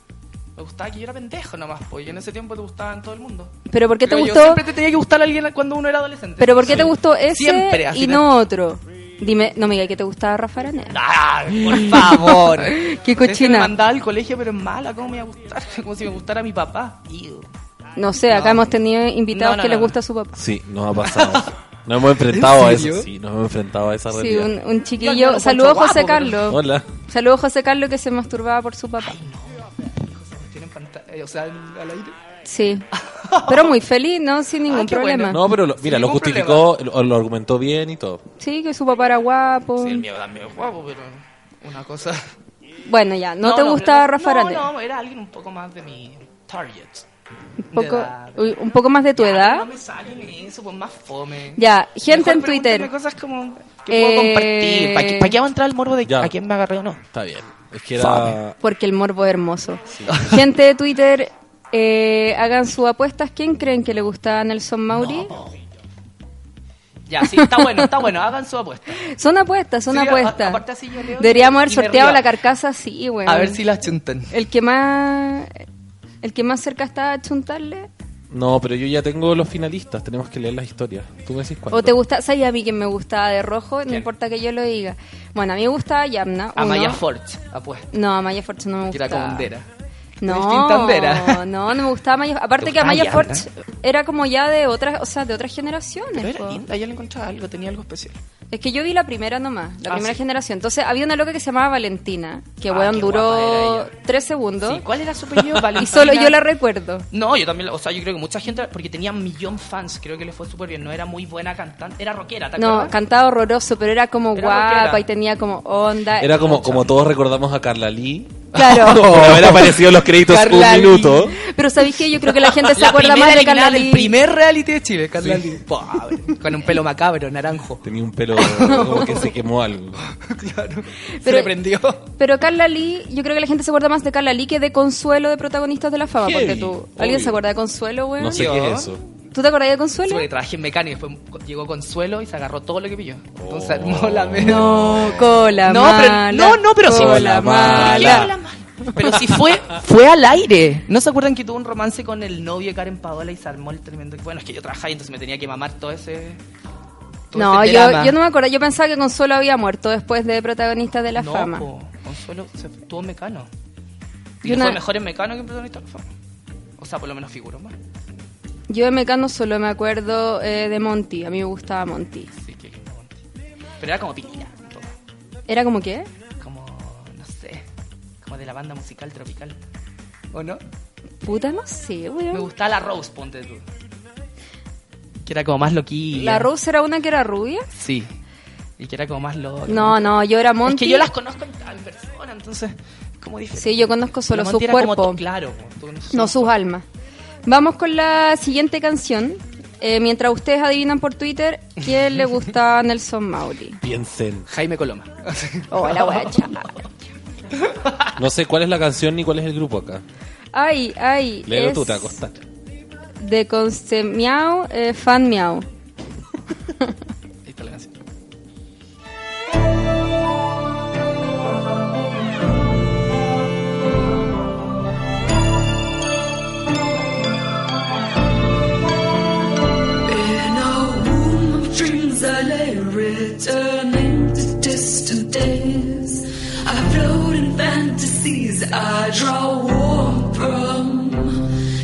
Me gustaba que yo era pendejo nomás, pues. Y en ese tiempo te gustaban todo el mundo. Pero ¿por qué te Pero yo gustó? siempre te tenía que gustar a alguien cuando uno era adolescente. Pero ¿por qué Sí. te gustó ese Siempre, así y no otro? Dime, no me digas que te gustaba Rafa Araneda. Ah, por favor. Qué cochina. Me mandaba al colegio, pero es mala. ¿Cómo me iba a gustar? Como si me gustara mi papá. Iu. No sé, acá hemos tenido invitados No, no, que les no. gusta su papá. Sí, nos ha pasado. Nos hemos enfrentado a ¿En eso. Sí, nos hemos enfrentado a esa Sí, realidad. un, un Yo chiquillo. Saludos José guapo, pero- Carlos. Hola. Saludos José Carlos que se masturbaba por su papá. ¿Tienen pantalla? O sea, al aire. Sí. Pero muy feliz, ¿no? Sin ningún Ah, problema. bueno. No, pero lo- mira, lo justificó, lo, lo argumentó bien y todo. Sí, que su papá era guapo. Sí, el mío también es guapo, pero una cosa. Bueno, ya, ¿no, te gustaba pero- Rafa no? No, era alguien un poco más de mi target. Un poco, de edad. uy, un poco más de tu Ya, edad. No me salen eso, pues más fome. Ya, gente Mejor en Twitter. cosas como que puedo Eh, compartir. ¿Para qué, para qué vamos a entrar al morbo de Ya. a quién me agarré o no? Está bien. Es que era. Porque el morbo es hermoso. Gente de Twitter, eh, hagan sus apuestas. ¿Quién creen que le gusta a Nelson Mauri? Ya, sí, está bueno, está bueno. Hagan su apuesta. Son apuestas, son Sí, a- apuestas. aparte así yo leo y- Deberíamos haber sorteado la carcasa así, güey. A ver si la chuntan. El que más... El que más cerca está a chuntarle. No, pero yo ya tengo los finalistas. Tenemos que leer las historias. Tú me decís cuándo. ¿O te gusta? ¿Sabes a mí que me gustaba de rojo? No importa que yo lo diga. Bueno, a mí me gustaba Yamna. A uno. Maya Forge, apuesta. No, a Maya Forge no me Que era gustaba. No, no, no me gustaba Maya. Aparte ¿Te que a Maya Forge era como ya de otras, o sea, de otras generaciones. Pero era linda, ya le encontraba algo, tenía algo especial. Es que yo vi la primera nomás, la Ah, primera sí. generación. Entonces había una loca que se llamaba Valentina, que Ah, weón duró tres segundos. Sí, ¿cuál era su apellido? y Valentina. solo yo la recuerdo. No, yo también, o sea, yo creo que mucha gente, porque tenía un millón fans, creo que le fue súper bien, no era muy buena cantante, era rockera, ¿te No, acuerdas? cantaba horroroso, pero era como Era guapa rockera. y tenía como onda. Era como, como todos recordamos a Carla Lee. Claro. Por haber aparecido los créditos Carla un Lee. minuto. Pero ¿sabéis qué? Yo creo que la gente se la acuerda más de Carla del Lee. primer reality de Chile, Carla Lee. Pobre, con un pelo macabro, naranjo. Tenía un pelo como que se quemó algo. Claro, se Pero- le prendió. Pero Carla Lee, yo creo que la gente se acuerda más de Carla Lee que de Consuelo de Protagonistas de la Fama. Porque tú. ¿Alguien se acuerda de Consuelo, weón? No sé Yo. qué es eso. ¿Tú te acordás de Sí, Consuelo? porque trabajé en mecánica y después llegó Consuelo y se agarró todo lo que pilló. Entonces Oh. armó la No, cola No, pero- mala. no, no, pero sí. cola mala. mala. Pero si fue, fue al aire. ¿No se acuerdan que tuvo un romance con el novio de Karen Paola y se armó el tremendo... Bueno, es que yo trabajaba y entonces me tenía que mamar todo ese... todo No, ese yo, yo no me acuerdo. Yo pensaba que Consuelo había muerto después de Protagonistas de la no, Fama. po, Consuelo se tuvo en Mecano. Y Y le una- fue mejor en Mecano que en Protagonista de la Fama. O sea, por lo menos figuró más. Yo de Mecano solo me acuerdo eh, de Monty. A mí me gustaba Monty. Así que... Pero era como todo. ¿Era como qué? De la banda musical tropical. ¿O no? Puta, no sé, Me weón. gustaba la Rose, ponte tú. Que era como más loquilla. ¿La Rose era una que era rubia? Sí. Y que era como más loca. No, no, yo era Monty. Es que yo las conozco en, en persona, entonces es como difícil. Sí, yo conozco solo su como cuerpo. claro, tú No, su- sus almas. Vamos con la siguiente canción. Eh, mientras ustedes adivinan por Twitter, ¿quién le gusta a Nelson Mauri? Piensen. Jaime Coloma. Oh, la guacha. No sé cuál es la canción ni cuál es el grupo acá. Ay, ay. Léelo es tú, te. De Conste Miau, eh, Fan Miau. I draw warmth from.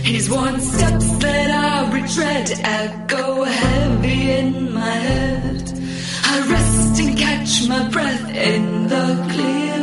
His one steps that I retread echo heavy in my head. I rest and catch my breath in the clearing.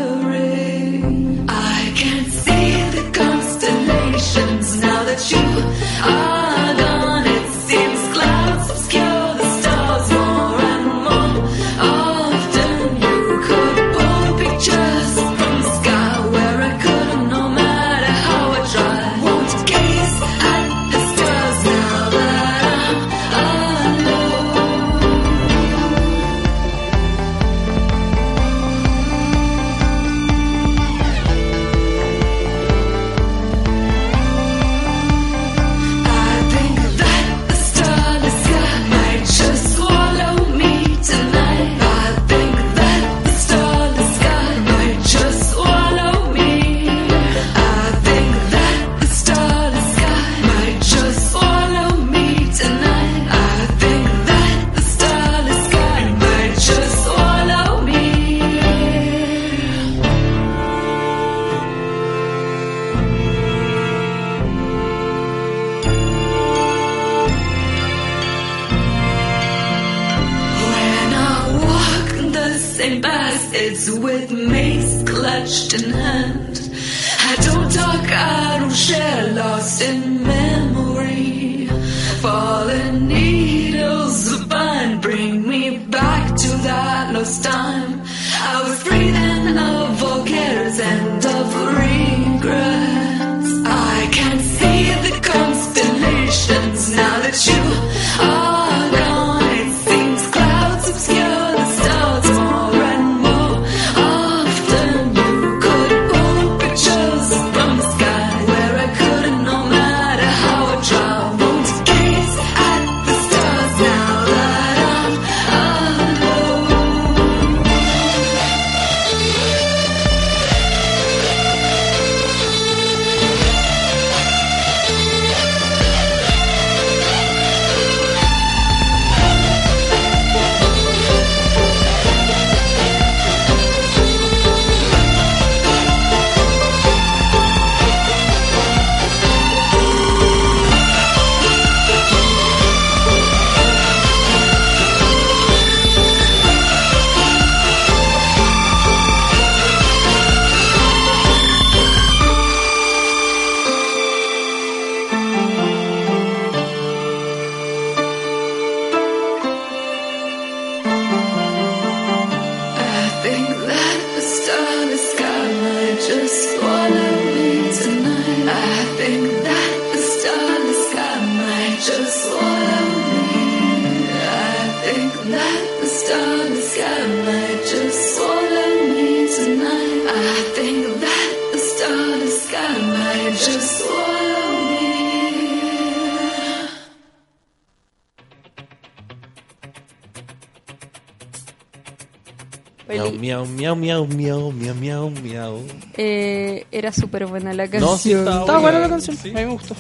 Buena la canción. No, sí, estaba buena la canción, Sí. a mí me gustó.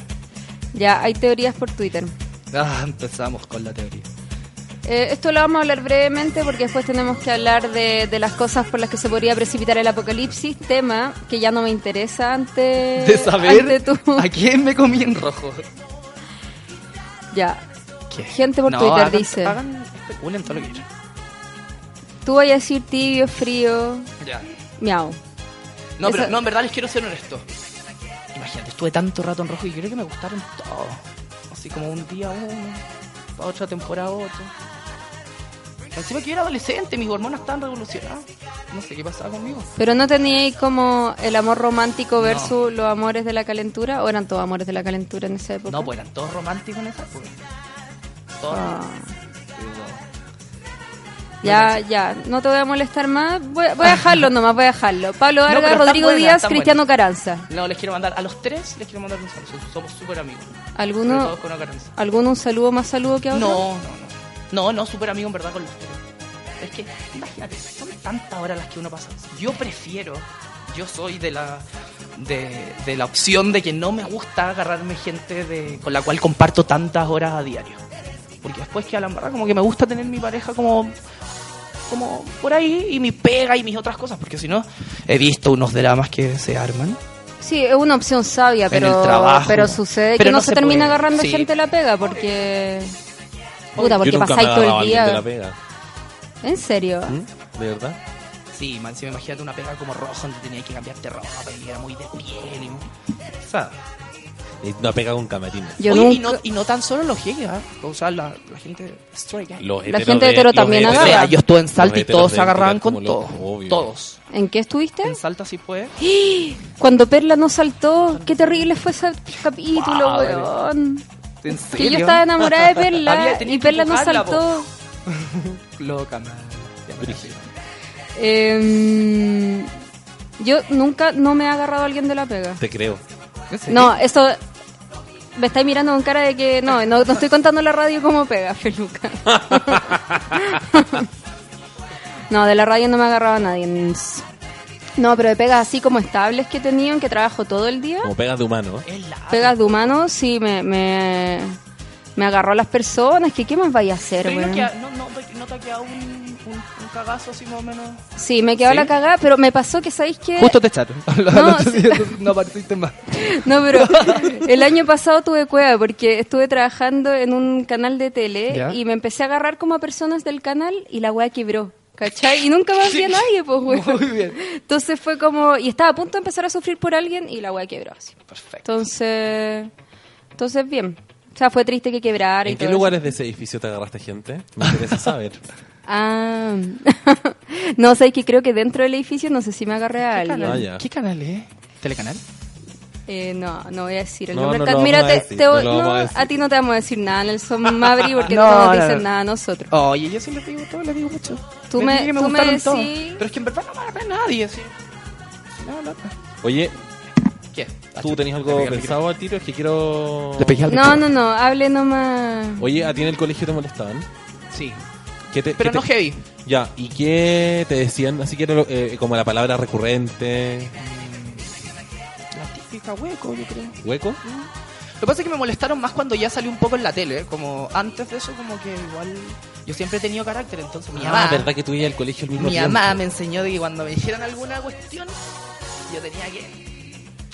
Ya, hay teorías por Twitter. Ah, empezamos con la teoría. Eh, esto lo vamos a hablar brevemente porque después tenemos que hablar de, de las cosas por las que se podría precipitar el apocalipsis, tema que ya no me interesa ante, De saber ante tu- a quién me comí en rojo. Ya, ¿Qué? Gente por No, Twitter hagan- dice. Hagan, especulen todo lo que quieran. tú vayas a decir tibio, frío, Ya. miau. No, pero no, en verdad les quiero ser honesto. Imagínate, estuve tanto rato en rojo y creo que me gustaron todos. Así como un día uno, para otra temporada otro. Encima que yo era adolescente, mis hormonas estaban revolucionadas. No sé qué pasaba conmigo. Pero no teníais como el amor romántico versus los amores de la calentura, o eran todos amores de la calentura en esa época. No, pues eran todos románticos en esa época. Todos. Ah. Ya, ya, no te voy a molestar más. Voy, voy a dejarlo nomás, voy a dejarlo. Pablo Vargas, Rodrigo Díaz, Cristiano. Caranza. No, les quiero mandar, a los tres les quiero mandar un saludo. Somos súper amigos. ¿Alguno. ¿Alguno un saludo más saludo que a otro? No, no, no. No, no, súper amigo en verdad con los tres. Es que, imagínate, son tantas horas las que uno pasa. Yo prefiero, yo soy de la de, de la opción de que no me gusta agarrarme gente de, con la cual comparto tantas horas a diario. Porque después que a la embarrada como que me gusta tener mi pareja como como por ahí y mi pega y mis otras cosas, porque si no he visto unos dramas que se arman. Sí, es una opción sabia, En pero, el trabajo. pero sucede Pero que no, no se, se termina puede. agarrando Sí. gente la pega porque... Puta, porque pasáis todo el día. la pega. ¿En serio? ¿Mm? ¿De verdad? Sí, man, si me imagínate una pega como roja donde tenía que cambiarte ropa y era muy de piel y... O sea, Y Una pega con camarines. Yo Oye, nunca... y, no, y no tan solo los gays, ¿ah? o sea, la, la gente straight La gente de- hetero también heteros- O agarra. sea, yo estuve en Salta Los y todos se agarraban con todo. obvio. Todos. ¿En qué estuviste? En Salta sí puede. Cuando Perla no saltó, qué terrible fue ese capítulo, weón. ¿En Que yo estaba enamorada de Perla y Perla no saltó. Loca, man. Em, yo nunca no me he agarrado a alguien de la pega. Te creo. No, esto me estáis mirando con cara de que no, no, no estoy contando la radio cómo pega, Feluca. no, de la radio no me ha agarrado a nadie. No, pero de pegas así como estables que he tenido, en que trabajo todo el día. Como pegas de humano. Pegas de humanos, sí, me, me, me agarró a las personas. que ¿Qué más vaya a hacer, Pero ¿y no, queda- no, no, no te ha quedado un, cagazo así más o menos? Sí, me quedó ¿Sí? la cagada, pero me pasó que, ¿sabéis qué? Justo te echaron. No, sí. no partiste más. No, pero el año pasado tuve cueva porque estuve trabajando en un canal de tele Ya. y me empecé a agarrar como a personas del canal y la weá quebró. ¿cachai? Y nunca más vi a nadie, pues, weón. Muy bien. Entonces fue como, y estaba a punto de empezar a sufrir por alguien y la weá quebró así. Perfecto. Entonces, entonces bien. O sea, fue triste que quebrara y ¿En qué todo lugares de ese edificio te agarraste gente? Me interesa saber. Ah. no, sé que creo que dentro del edificio no sé si me agarré a ¿Qué alguien. canal, Ah, ya. ¿Qué canal es? ¿Telecanal? Eh, no, no voy a decir el No, nombre. no del Mira, te- decir, te- lo no, a ti no te vamos a decir nada, Nelson Mabri, porque No, no, nos no, dicen no. nada a nosotros. Oye, yo sí les digo todo, les digo mucho. Tú me- tú me decís- Pero es que en verdad no me agarré a nadie, así. No, no. Oye, ¿Qué? ¿tú tenías algo pensado al tiro? Es que quiero... No, no, no, hable nomás. Oye, ¿a ti en el colegio te molestaban? Sí. ¿Qué te- Pero qué no te- heavy. Ya, ¿y qué te decían? Así que era lo- eh, como la palabra recurrente, La típica hueco, yo creo. hueco. Lo que pasa es que me molestaron más cuando ya salió un poco en la tele, ¿eh? como antes de eso, como que igual yo siempre he tenido carácter, entonces mi mamá, Ah, ¿verdad que tú ibas al colegio al mismo mi tiempo? mamá me enseñó de que cuando me dijeran alguna cuestión, yo tenía que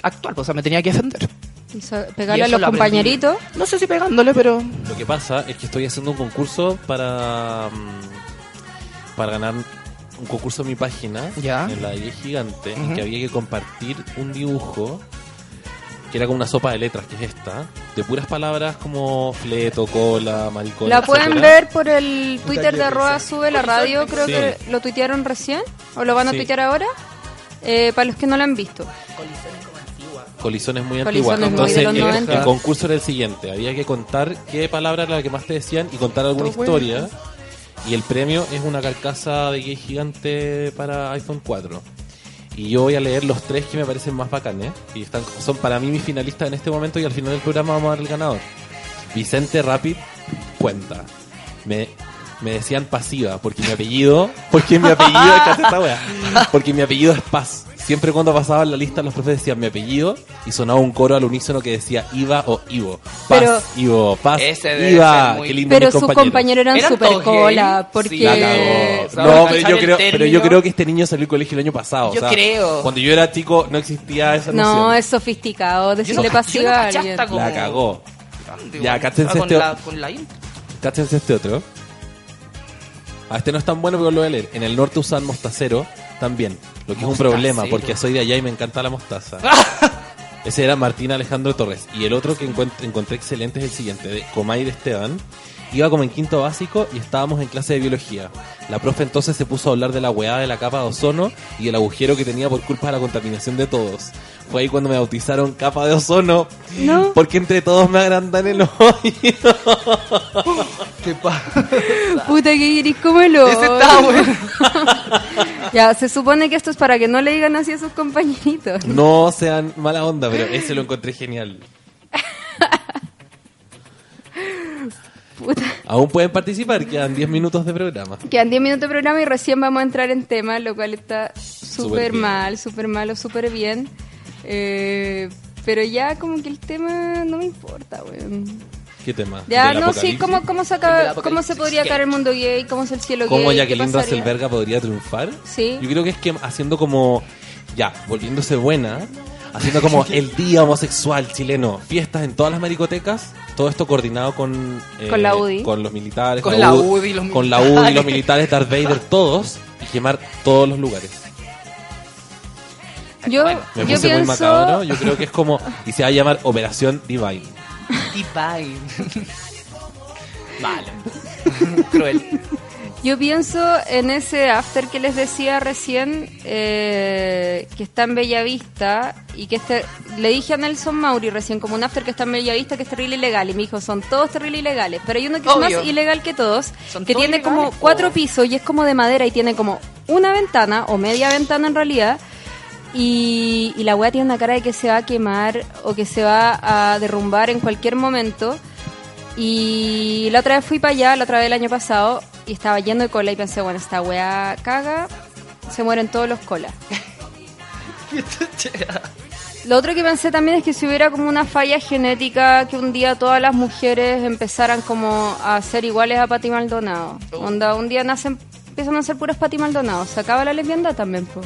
actuar, o sea, me tenía que defender. Y so- Y Pegarle a los lo aprendí. compañeritos. No sé si pegándole, pero Lo que pasa es que estoy haciendo un concurso para mm, para ganar un concurso en mi página, Ya. en la de Gigante, en Ujú. que había que compartir un dibujo que era como una sopa de letras, que es esta, de puras palabras como fleto, cola, maricón. La pueden etcétera. ver por el Twitter de arroba sube la radio, creo Sí. que lo tuitearon recién, o lo van a Sí. tuitear ahora, eh, para los que no lo han visto. Colisiones muy Colisiones antiguas. muy Entonces, de los el, 90. el concurso era el siguiente: había que contar qué palabra era la que más te decían y contar alguna Todo bueno. historia. Y el premio es una carcasa de gay gigante para iPhone 4. Y yo voy a leer los tres que me parecen más bacanes. Y están, son para mí mis finalistas en este momento. Y al final del programa vamos a dar el ganador. Vicente Rapid cuenta. Me, me decían pasiva porque mi apellido. Porque mi apellido. Cállate esta wea. porque mi apellido es Paz. Siempre cuando pasaba en la lista los profes decían mi apellido y sonaba un coro al unísono que decía Iva o Ivo. Paz, Pero- Ivo, Paz, Iva. muy- Qué lindo Pero mis sus compañeros. compañeros eran ¿Eran super cola, porque... Sí, La cagó. ¿saben No, pero yo creo, pero yo creo que este niño salió del colegio el año pasado. Yo o sea, creo. Cuando yo era chico no existía esa No, noción. es sofisticado decirle no- pasiva no a alguien. como- La cagó. grande, Ya, weón. cáchense con este- la, con la intro. Cáchense este otro. Ah, este no es tan bueno, pero lo voy a leer. En el norte usan mostacero también. Lo que es un problema, porque soy de allá y me encanta la mostaza. Ese era Martín Alejandro Torres. Y el otro que encuent- encontré excelente es el siguiente, de Comair Esteban. Iba como en quinto básico y estábamos en clase de biología. La profe entonces se puso a hablar de la weá de la capa de ozono y el agujero que tenía por culpa de la contaminación de todos. Fue ahí cuando me bautizaron capa de ozono. No. Porque entre todos me agrandan el oído. ¿Qué pasa? Puta que eres como el Ese está bueno. Ya, se supone que esto es para que no le digan así a sus compañeritos. No sean mala onda, pero ese lo encontré genial. Puta. Aún pueden participar, quedan 10 minutos de programa. Quedan 10 minutos de programa y recién vamos a entrar en tema, lo cual está Súper mal, súper malo, súper bien. Eh, pero ya como que el tema no me importa, weón. ¿Qué tema? Ya, ¿Del no, sí? ¿cómo, cómo, se acaba, ¿cómo se podría caer el mundo gay? ¿Cómo es el cielo ¿Cómo gay? ¿Qué Jacqueline? Rasselberga podría triunfar? Sí. Yo creo que es que haciendo como, ya, volviéndose buena, haciendo como el día homosexual chileno, fiestas en todas las maricotecas, todo esto coordinado con... eh, Con la UDI. Con los militares. Con la UDI y los Con la UDI, los militares, Darth Vader, todos, y quemar todos los lugares. Yo, Bueno, Me yo puse muy pienso... macabro, yo creo que es como, y se va a llamar Operación Divine. Divine. vale. Cruel. Yo pienso en ese after que les decía recién, eh, que está en Bellavista, y que este, le dije a Nelson Mauri recién, como un after que está en Bellavista, que es terrible ilegal, y me dijo, son todos terrible ilegales, pero hay uno que Obvio. es más ilegal que todos, Son que todos tiene como cuatro pisos, y es como de madera, y tiene como una ventana, o media ventana en realidad, y, y la weá tiene una cara de que se va a quemar, o que se va a derrumbar en cualquier momento, y la otra vez fui para allá, la otra vez el año pasado, y estaba yendo de cola y pensé, bueno, esta weá caga, se mueren todos los colas. Lo otro que pensé también es que si hubiera como una falla genética, que un día todas las mujeres empezaran como a ser iguales a Pati Maldonado. Onda, un día nacen, empiezan a ser puras Pati Maldonado. Se acaba la lesbiandad también, pues.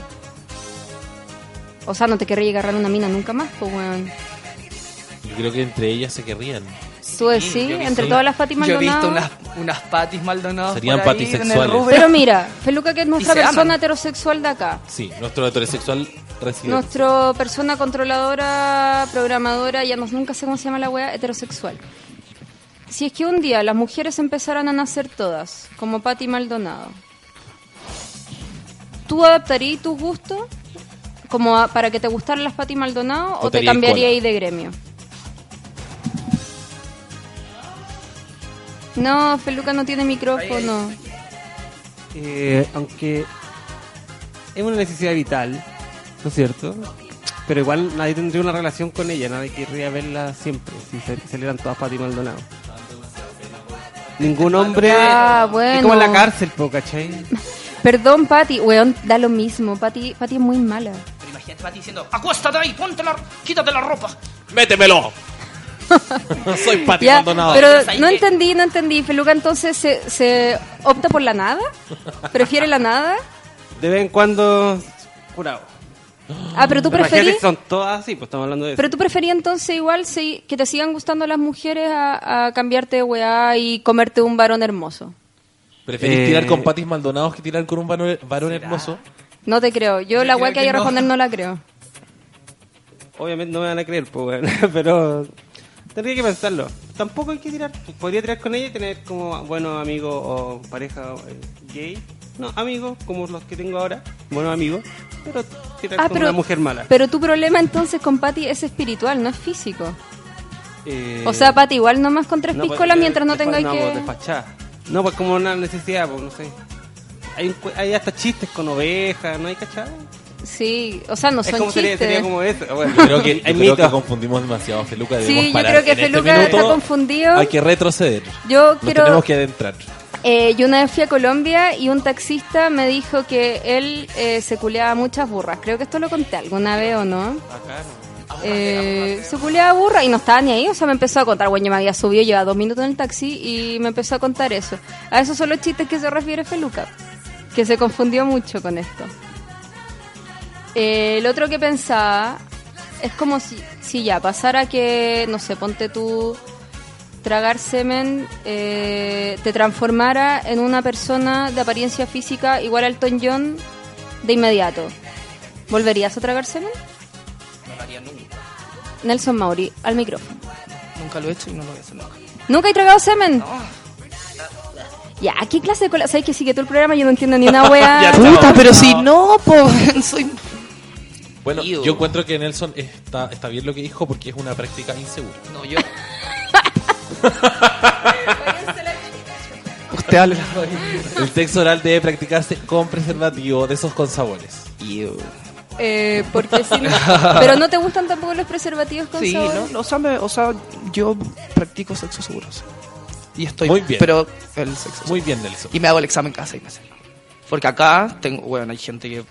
O sea, no te querría agarrar una mina nunca más, pues, weón. Yo creo que entre ellas se querrían. He visto- entre todas las Pati Yo he visto Maldonado. unas, unas patis Maldonado. Serían patisexuales. rubro. Pero mira, Feluca que es nuestra persona aman. heterosexual de acá. Sí, nuestro heterosexual residente. Nuestra persona controladora, programadora, ya no, nunca sé cómo se llama la wea, heterosexual. Si es que un día las mujeres empezaran a nacer todas, como Patti Maldonado, ¿tú adaptarías tus gustos como a- para que te gustaran las Patti Maldonado O o, te cola. ahí de gremio? No, Feluca no tiene micrófono. Eh, aunque es una necesidad vital, ¿no es cierto? Pero igual nadie tendría una relación con ella, nadie querría verla siempre, si sal- salieran todas Pati Maldonado. Ningún hombre... Ah, Es como en la bueno. cárcel, po, ¿cachai? Perdón, Patti, weón, da lo mismo. Patti, Patti es muy mala. Pero imagínate Pati diciendo, acuéstate ahí, ponte la, quítate la ropa. ¡Métemelo! Soy Pati Ya, Maldonado. pero no que- entendí, no entendí. Feluca entonces se, se opta por la nada, prefiere la nada. De vez en cuando... Curado. Ah, pero tú preferís, que son todas así, pues estamos hablando de eso. pero tú preferías entonces igual si- que te sigan gustando las mujeres a, a cambiarte de weá y comerte un varón hermoso. ¿Preferís Eh, tirar con patis maldonados que tirar con un varón, varón hermoso? No te creo. Yo la weá que que hay a no. responder no la creo. Obviamente no me van a creer, pues, bueno, pero tendría que pensarlo. Tampoco hay que tirar, podría tirar con ella y tener como buenos amigos o pareja eh, gay. No, amigos, como los que tengo ahora, buenos amigos, pero tirar Ah, con pero, una mujer mala. pero tu problema entonces con Patty es espiritual, no es físico. Eh, O sea, Patty, igual nomás con tres no, pues, piscolas eh, mientras no tengáis no, pues, que... despachada. No, pues como una necesidad, pues no sé. Hay, un cu- hay hasta chistes con ovejas, ¿no hay cachado? Sí, o sea, no es son como sería, chistes. sería como eso. Bueno, Yo creo que, yo creo que confundimos demasiado Feluca. Sí, yo parar. creo que En este Feluca minuto está confundido. Hay que retroceder. Yo Nos quiero... tenemos que adentrar. Eh, yo una vez fui a Colombia y un taxista me dijo que él eh, se culeaba muchas burras. Creo que esto lo conté alguna vez o no. Eh, se culeaba burra y no estaba ni ahí. O sea, me empezó a contar. Bueno, yo me había subido, llevaba dos minutos en el taxi y me empezó a contar eso. A esos son los chistes que se refiere Feluca. Que se confundió mucho con esto. Eh, el otro que pensaba es como si, si ya pasara que, no sé, ponte tú tragar semen eh, te transformara en una persona de apariencia física igual al Elton John de inmediato. ¿Volverías a tragar semen? No lo haría nunca. Nelson Mauri, al micrófono. Nunca lo he hecho y no lo voy a hacer nunca. ¿Nunca he tragado semen? Ya, ¿qué clase de cola? ¿Sabes que sigue todo el programa? Yo no entiendo ni una wea. Puta, pero si no, soy... Bueno, yo encuentro que Nelson está, está bien lo que dijo porque es una práctica insegura. No, yo... Usted hable. El sexo oral debe practicarse con preservativo de esos con sabores. Eh, porque si no... Pero no te gustan tampoco los preservativos con Sí, sabor? no, no, o, sea, me- o sea, yo practico sexo seguro. Y estoy... Muy bien. Pero Muy bien, Nelson. Y me hago el examen cada seis meses. Porque acá tengo, bueno, hay gente que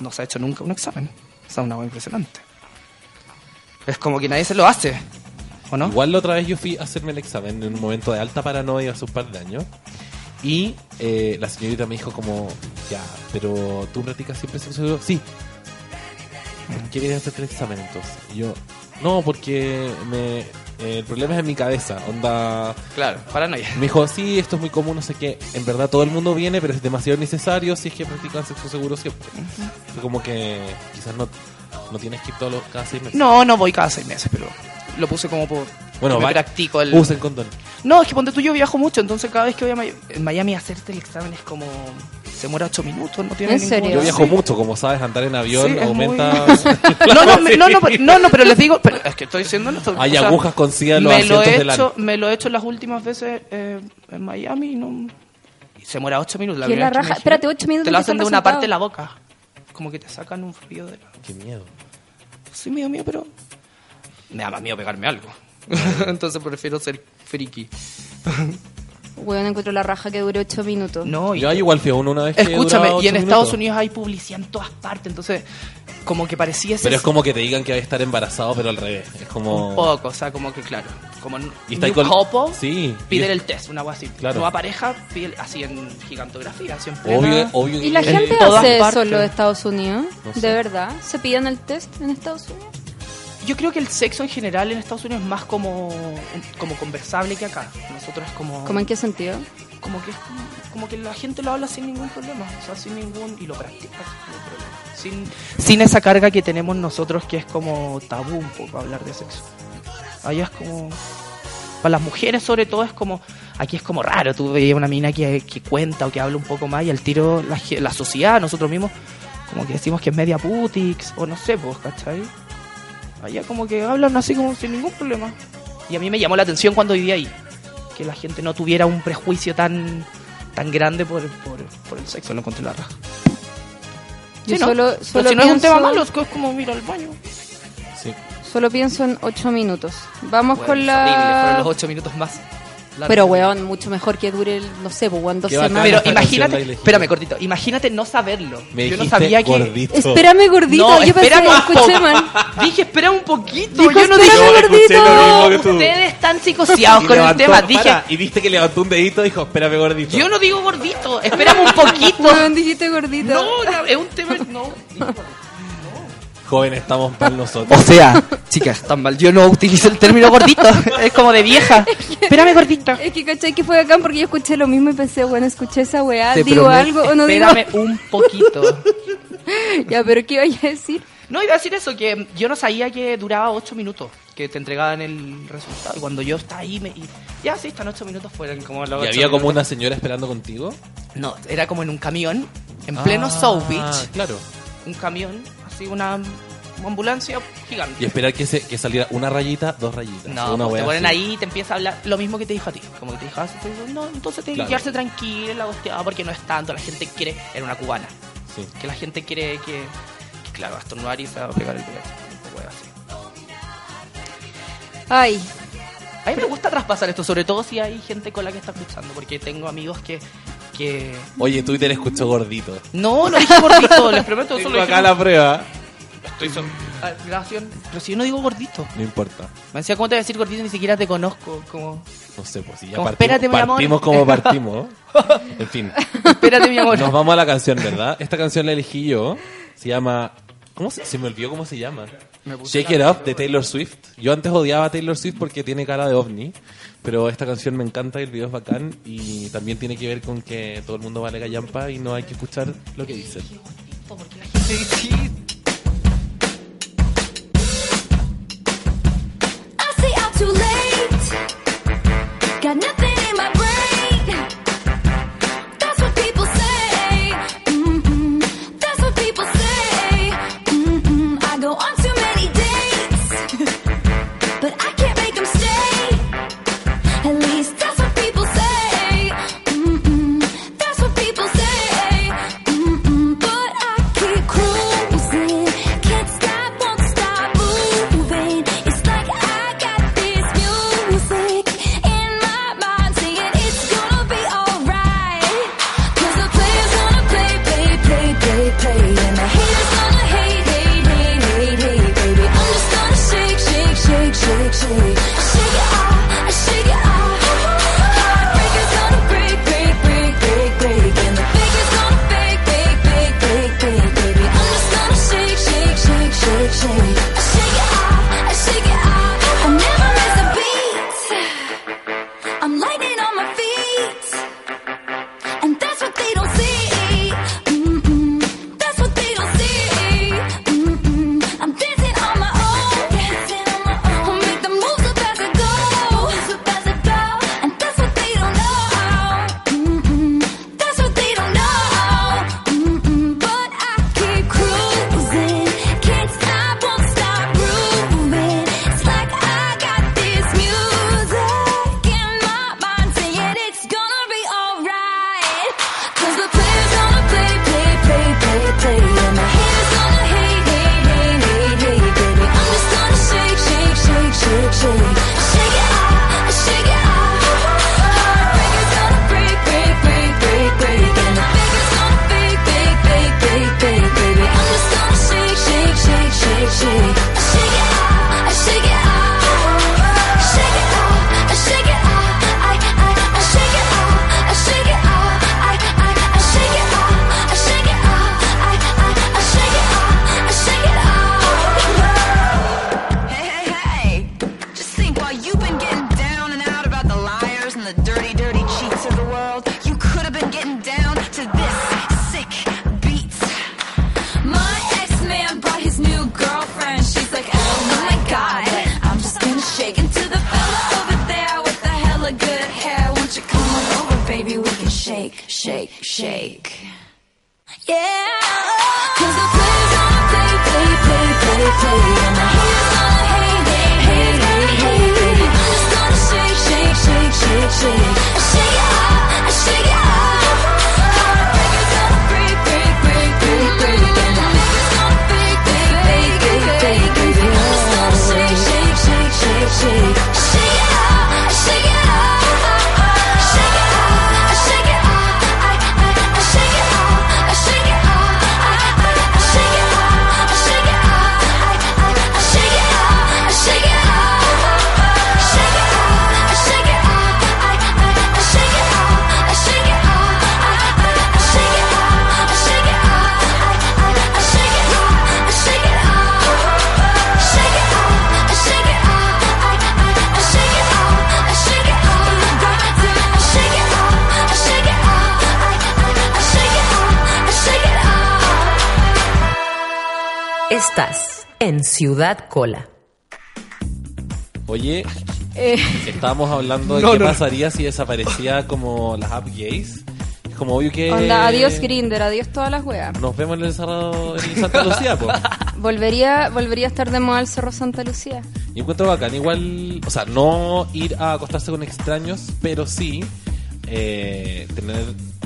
no se ha hecho nunca un examen. O sea, una cosa impresionante. Es como que nadie se lo hace. ¿O no? Igual la otra vez yo fui a hacerme el examen en un momento de alta paranoia hace un par de años. Y eh, la señorita me dijo como, ya, pero tú practicas siempre sexo seguro. Sí. ¿Qué vienes a hacerte el examen entonces? Y yo, no, porque me, el problema es en mi cabeza. Onda, Claro, paranoia. me dijo, sí, esto es muy común, no sé qué. En verdad todo el mundo viene, pero es demasiado necesario si es que practican sexo seguro siempre. Fue como que quizás no, no tienes que ir todos los, cada seis meses. No, no voy cada seis meses, pero lo puse como por... Bueno, me practico el... Usen condón. No, es que ponte tú, yo viajo mucho, entonces cada vez que voy a Miami, en Miami hacerte el examen es como... Se muera ocho minutos, no tiene ¿En ningún- serio? Yo Sí. viajo mucho, como sabes, andar en avión Sí, aumenta... No, no, me- no, no, pero- no, no, pero les digo, pero es que estoy diciendo esto. Hay o sea, agujas con en los me lo asientos he delante. hecho, Me lo he hecho las últimas veces eh, en Miami y no... y se muera ocho minutos. ¿Qué primera la que me raja? Espérate, ocho minutos Te lo hacen de una parte de la boca. Como que te sacan un frío de la... Qué miedo. Sí, mío, mío, pero... Me da más miedo pegarme algo. Entonces prefiero ser friki. Weón, encuentro la raja que dure ocho minutos. No, y- Yo igual fui a uno una vez que Escúchame, y en Estados minutos. Unidos hay publicidad en todas partes, entonces como que parecía ese Pero es como que te digan que vas a estar embarazado, pero al revés. Es como... un poco, o sea, como que claro, como Y está ahí New con- Couple, Sí. pide y- el test, una cosa así. Claro. Nueva pareja, pide así en gigantografía, así en plena- Obvio, obvio que- ¿Y la En gente hace eso en los Estados Unidos? No sé. ¿De verdad? ¿Se piden el test en Estados Unidos? Yo creo que el sexo en general en Estados Unidos es más como, como conversable que acá. Nosotros es como... ¿Cómo en qué sentido? como que como, que la gente lo habla sin ningún problema, o sea, sin ningún y lo practica sin ningún problema. Sin, sin esa carga que tenemos nosotros que es como tabú un poco hablar de sexo. Allá es como para las mujeres sobre todo es como aquí es como raro, tú veías una mina que, que cuenta o que habla un poco más y al tiro la, la sociedad, nosotros mismos como que decimos que es media putix o no sé, pues, ¿cachai? Allá como que hablan así como sin ningún problema. Y a mí me llamó la atención cuando viví ahí que la gente no tuviera un prejuicio tan tan grande por, por, por el sexo, lo encontré la raja. Yo Sí, ¿no? solo, Pero solo si no es un pienso- tema malo, es que es como ir al baño. Sí. Solo pienso en ocho minutos. Vamos Bueno, con es horrible, fueron la... los ocho minutos más. Pero, weón, mucho mejor que dure, el, no sé, pues, weón, dos semanas. Pero imagínate, espérame, cortito, imagínate no saberlo. Me Yo no sabía que... gordito. Espérame, gordito. No, yo pensé, escuché mal. Dije, espera un poquito. Dijo, yo no espérame, dije, escuché lo mismo que tú. ustedes están psicoseados con el tema. Dije, para, y viste que levantó un dedito y dijo, espérame gordito. yo no digo gordito, espérame un poquito. Weón, dijiste gordito. No, no, es un tema, no. Joven, estamos mal nosotros. O sea, chicas, están mal. Yo no utilizo el término gordito. Es como de vieja. Espérame, gordito. Es que, ¿cachai? Que fue acá porque yo escuché lo mismo y pensé, bueno, escuché esa weá, Te digo prometo- algo o no digo. Espérame un poquito. Ya, pero ¿qué iba a decir? No, iba a decir eso, que yo no sabía que duraba ocho minutos, que te entregaban el resultado. Y cuando yo estaba ahí, me, y ya, sí, están ocho minutos fueron como los ¿Y ocho había como minutos. una señora esperando contigo? No, era como en un camión, en pleno Ah, South Beach. Claro. Un camión, así una ambulancia gigante. Y esperar que, se, que saliera una rayita, dos rayitas. No, una pues te ponen así. ahí y te empieza a hablar lo mismo que te dijo a ti. Como que te dijo, ah, sí, sí, no, entonces tiene Claro. que quedarse tranquilo en la hosteada porque no es tanto. La gente quiere, era una cubana, Sí. que la gente quiere que, que claro, hasta estornudar y se va a pegar el pedazo. Un poco así. Ay, A mí me gusta traspasar esto, sobre todo si hay gente con la que está escuchando, porque tengo amigos que... que... Oye, Twitter escuchó gordito. No, no dije gordito, les prometo. Tengo solo dije- acá la prueba. Estoy son... Ah, grabación. Pero si yo no digo gordito. No importa. Me decía, ¿cómo te voy a decir gordito? Ni siquiera te conozco. Como... No sé, pues si ya Como, partimos, espérate, mi amor. partimos como partimos. En fin. Espérate, mi amor. Nos vamos a la canción, ¿verdad? Esta canción la elegí yo. Se llama... ¿Cómo se, se me olvidó cómo se llama? Shake It Up de Taylor Swift. Yo antes odiaba a Taylor Swift porque tiene cara de ovni. Pero esta canción me encanta y el video es bacán. Y también tiene que ver con que todo el mundo vale gallampa y no hay que escuchar lo que dicen. Estás en Ciudad Cola. Oye, Eh, estábamos hablando de No, qué no, no. pasaría si desaparecía como las app gays. Es como obvio que... onda, adiós Grinder, adiós todas las weas. Nos vemos en el Cerro en Santa Lucía, pues. Volvería, volvería a estar de moda el Cerro Santa Lucía. Y encuentro bacán, igual, o sea, no ir a acostarse con extraños, pero sí eh, tener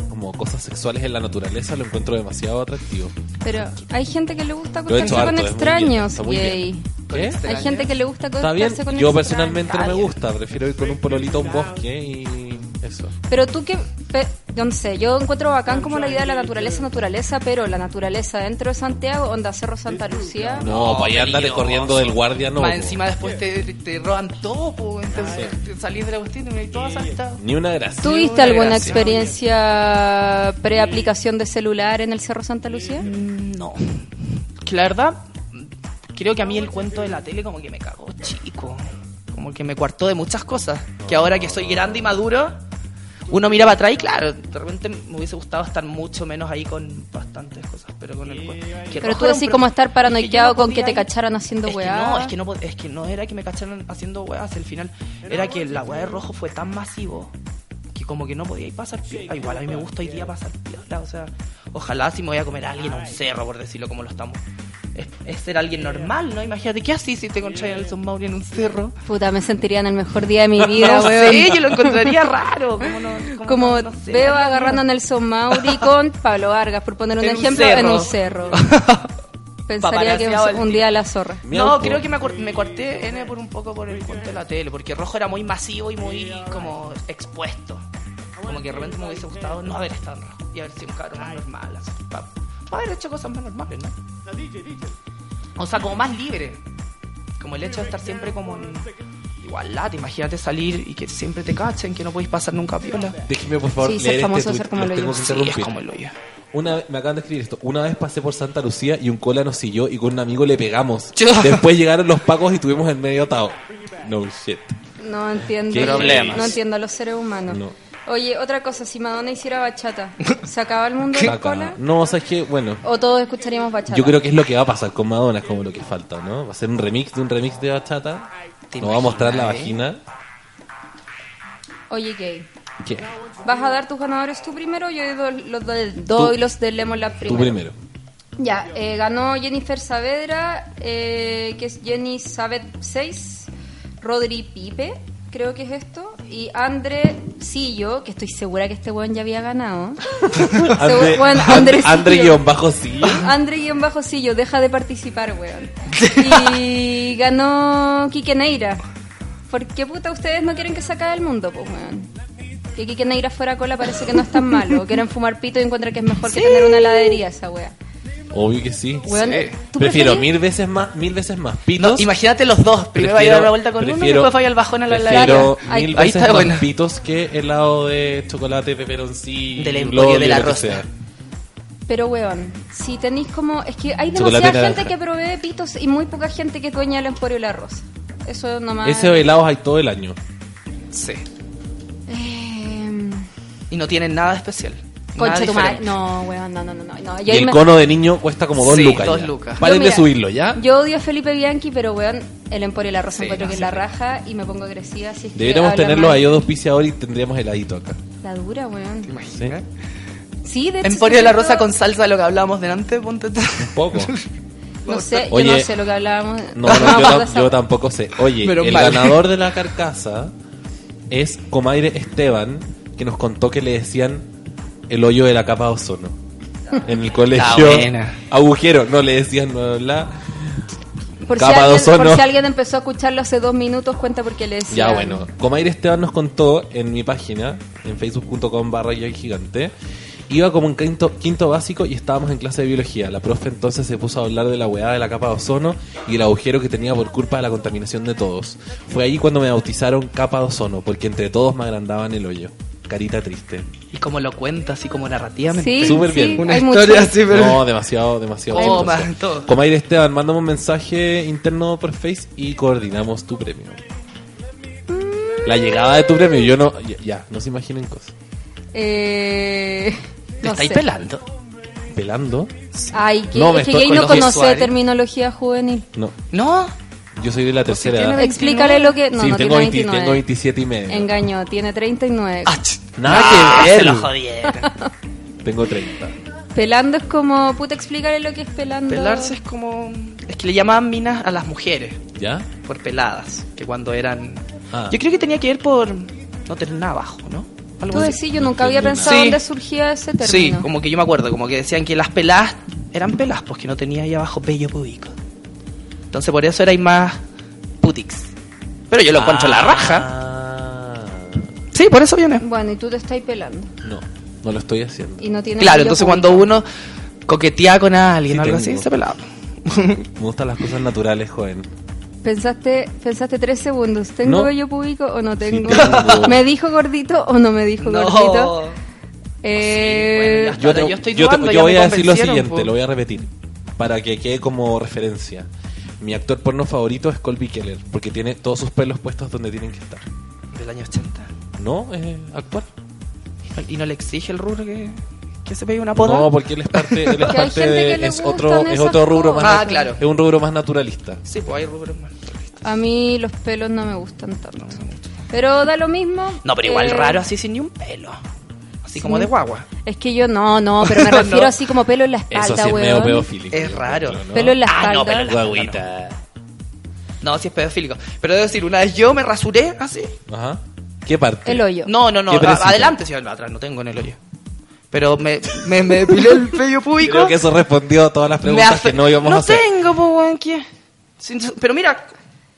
como cosas sexuales en la naturaleza lo encuentro demasiado atractivo. Pero hay gente que le gusta acostarse con harto, bien, extraños, gay. ¿Qué? Hay gente que le gusta Está bien, acostarse con yo extraños. personalmente no me gusta, prefiero ir con un pololito a un bosque y eso. Pero tú que, pe- yo no sé, yo encuentro bacán como la idea de la naturaleza, naturaleza, pero la naturaleza dentro de Santiago, onda Cerro Santa Lucía. No, para allá andar peligroso. corriendo del guardia, no. Más po. encima después te, te roban todo, po, entonces te salís de la cuestión y todo asaltado. Ni una gracia. ¿Tuviste una alguna gracia. experiencia pre-aplicación de celular en el Cerro Santa Lucía? Mm, No. Que la verdad, creo que a mí el cuento de la tele como que me cagó chico. Como que me cuartó de muchas cosas. Que ahora que soy grande y maduro, uno mira para atrás y claro, de repente me hubiese gustado estar mucho menos ahí con bastantes cosas. Pero con el que Pero tú decís como estar es que yo paranoiado no con que te ir- cacharan haciendo es que weá. no, es que no, pod- es que no era que me cacharan haciendo weas, al final era que la weá de rojo fue tan masivo que como que no podía ir pasar piola. Igual a mí me gusta hoy día pasar piola, o sea, ojalá si me voy a comer a alguien a un cerro, por decirlo como lo estamos. Es, es ser alguien normal, ¿no? Imagínate, ¿qué así si te encontrás a Nelson Mauri en un cerro? Puta, me sentiría en el mejor día de mi vida, no weón. sé, yo lo encontraría raro. Como, no, como, Como no- no sé, veo agarrando a. Nelson Mauri con Pablo Vargas, por poner un En un ejemplo, en un cerro. Pensaría que al un día la zorra. No, creo que me, me corté N por un poco por el cuento de la tele, porque rojo era muy masivo y muy como expuesto. Como que de repente me hubiese gustado no haber estado en rojo y haber sido un cabrón más normal, así, pa haber hecho cosas más normales, ¿no? O sea, como más libre. Como el hecho de estar siempre como en igualdad, imagínate salir y que siempre te cachen, que no podéis pasar nunca piola. Déjeme por favor Sí, ser leer famoso este es ser como el tengo hoyo. que Sí, es como el hoyo. Una, me acaban de escribir esto. Una vez pasé por Santa Lucía y un cola nos siguió y con un amigo le pegamos. Después llegaron los pacos y tuvimos el medio atado. No shit. No entiendo. ¿Qué problemas? No entiendo a los seres humanos. No. Oye, otra cosa, si Madonna hiciera bachata, ¿se acaba el mundo de la cola? No, o sea, es que, bueno, ¿O todos escucharíamos bachata? yo creo que es lo que va a pasar con Madonna, es como lo que falta, ¿no? Va a ser un remix de un remix de bachata. ¿Te Nos va a mostrar la eh? vagina. Oye, gay. ¿Qué? ¿Vas a dar tus ganadores tú primero o yo doy los, de- doy Tú- los de Lemon Lab primero? Tú primero. Ya, eh, ganó Jennifer Saavedra, eh, que es Jenny Savet 6, Rodri Pipe, creo que es esto, y Andre Sillo, que estoy segura que este weón ya había ganado. Andre, bueno, Andre, Andrecillo. Andre guion bajo. Andre guion bajo Sillo, deja de participar, weón. Y ganó Quique Neira. ¿Por qué puta ustedes no quieren que se acabe el mundo, pues, weón? Que Quique Neira fuera cola parece que no es tan malo. Quieren fumar pito y encuentran que es mejor que tener una heladería esa wea. Obvio que sí. Weón, Sí. ¿tú Prefiero preferís? mil veces más, mil veces más No, pitos. imagínate los dos. Primero vaya a dar una vuelta con uno y prefiero- después vaya al bajón a la Prefiero heladería. Ahí- mil ahí veces está más buena. pitos que helado de chocolate, peperoncillo, Del Emporio de la Rosa. Pero, weón, si tenéis como... Es que hay Chocolate demasiada naranja. gente que provee pitos y muy poca gente que es dueña del Emporio y la Rosa. Eso nomás... Ese helados hay todo el año. Sí. Eh, Y no tienen nada especial. Concha tu madre. No, weón, no, no, no. Y el me- cono de niño cuesta como dos Sí, lucas. dos ya. lucas. Paren de subirlo, ¿ya? Yo odio a Felipe Bianchi, pero weón, el Emporio y la Rosa Sí, encuentro no, que es la raja y me pongo agresiva. Si es que Deberíamos tenerlo a ellos dos auspiciadores y tendríamos heladito acá. La dura, weón. ¿Te imaginas? Sí, de hecho. Emporio de la sí, Rosa con salsa de lo que hablábamos delante, ponte tú. Un poco. No sé, Oye, yo no sé lo que hablábamos. No, no, yo, de tampoco sé. Oye, el ganador de la carcasa es Comaire Esteban, que nos contó que le decían el hoyo de la capa de ozono. En el colegio. buena. Agujero, no le decían bla, bla. Por si, Capa de alguien, ozono. por si alguien empezó a escucharlo hace dos minutos, cuenta porque le decía. Ya bueno, Comaire Esteban nos contó en mi página, en facebook.com barra yo gigante, iba como en quinto, quinto básico y estábamos en clase de biología. La profe entonces se puso a hablar de la hueá de la capa de ozono y el agujero que tenía por culpa de la contaminación de todos. Fue ahí cuando me bautizaron capa de ozono, porque entre todos me agrandaban el hoyo. Carita triste. Y como lo cuenta, así como narrativamente. Sí, Súper sí, bien. Una hay historia así, pero... No, demasiado, demasiado. Comas, chistoso. todo. Comaire Esteban, mándame un mensaje interno por Face y coordinamos tu premio. La llegada de tu premio, yo no. Ya, ya, no se imaginen cosas. Eh, ¿Te no estáis sé. pelando? ¿Pelando? Ay, que, No, me es que estoy Gay no conoce terminología juvenil. No, No. yo soy de la Pues si tercera edad. Explícale lo que. No, sí, no tengo, tiene 20 29. tengo 27 y medio. Engañó, tiene 39. Ah, ch- Nada Ah, que ver. Se lo jodieron. Tengo 30. Pelando es como. Puta, explícale lo que es pelando. Pelarse es como... Es que le llamaban minas a las mujeres ¿Ya? por peladas. Que cuando eran... Ah. Yo creo que tenía que ver por no tener nada abajo, ¿no? Algo Tú así. decís, yo No nunca había pensado nada. dónde Sí. surgía ese término. Sí, como que yo me acuerdo, como que decían que las peladas eran pelas, porque no tenía ahí abajo pello púbico. Entonces por eso erais más putix. Pero yo lo encuentro la raja. Sí, por eso viene. Bueno, y tú te estás pelando. No, no lo estoy haciendo. Y no tienes Claro, entonces cuando uno coquetea con alguien Sí o algo tengo. así, se pelaba. Me gustan las cosas naturales, joven. Pensaste, pensaste tres segundos. ¿Tengo No. vello público o no tengo? tengo. ¿Me dijo gordito o no me dijo gordito? Eh, Sí, bueno, ya Yo, te- yo estoy yo te- yo voy a decir lo siguiente, po. lo voy a repetir. Para que quede como referencia. Mi actor porno favorito es Colby Keller, porque tiene todos sus pelos puestos donde tienen que estar. Del año 80. ¿No? Es actuar. ¿Y no le exige el rubro que, que se pegue una poda? No, porque él es parte, él es parte de, es otro, es otro rubro más. Ah, claro. es un rubro más naturalista. Sí, pues hay rubros más. a mí los pelos no me gustan tanto. Pero da lo mismo. No, pero igual Eh, raro así sin ni un pelo. Así como de guagua. Es que yo no, no, pero me No. refiero así como pelo en la Eso espalda, sí es medio weón. pedofílico. Es raro. ¿no? Pelo en la Ah, no, espalda. pero en la Guaguita. No, sí es pedofílico. Pero debo decir, una vez yo me rasuré así. Ajá. ¿Qué parte? El hoyo. No, no, no. Adelante, sí, atrás no tengo en el hoyo. Pero me, me, me depilé el vello público. Creo que eso respondió a todas las Me preguntas que no íbamos no a hacer. tengo, po, weón, ¿qué? Sin- Pero mira,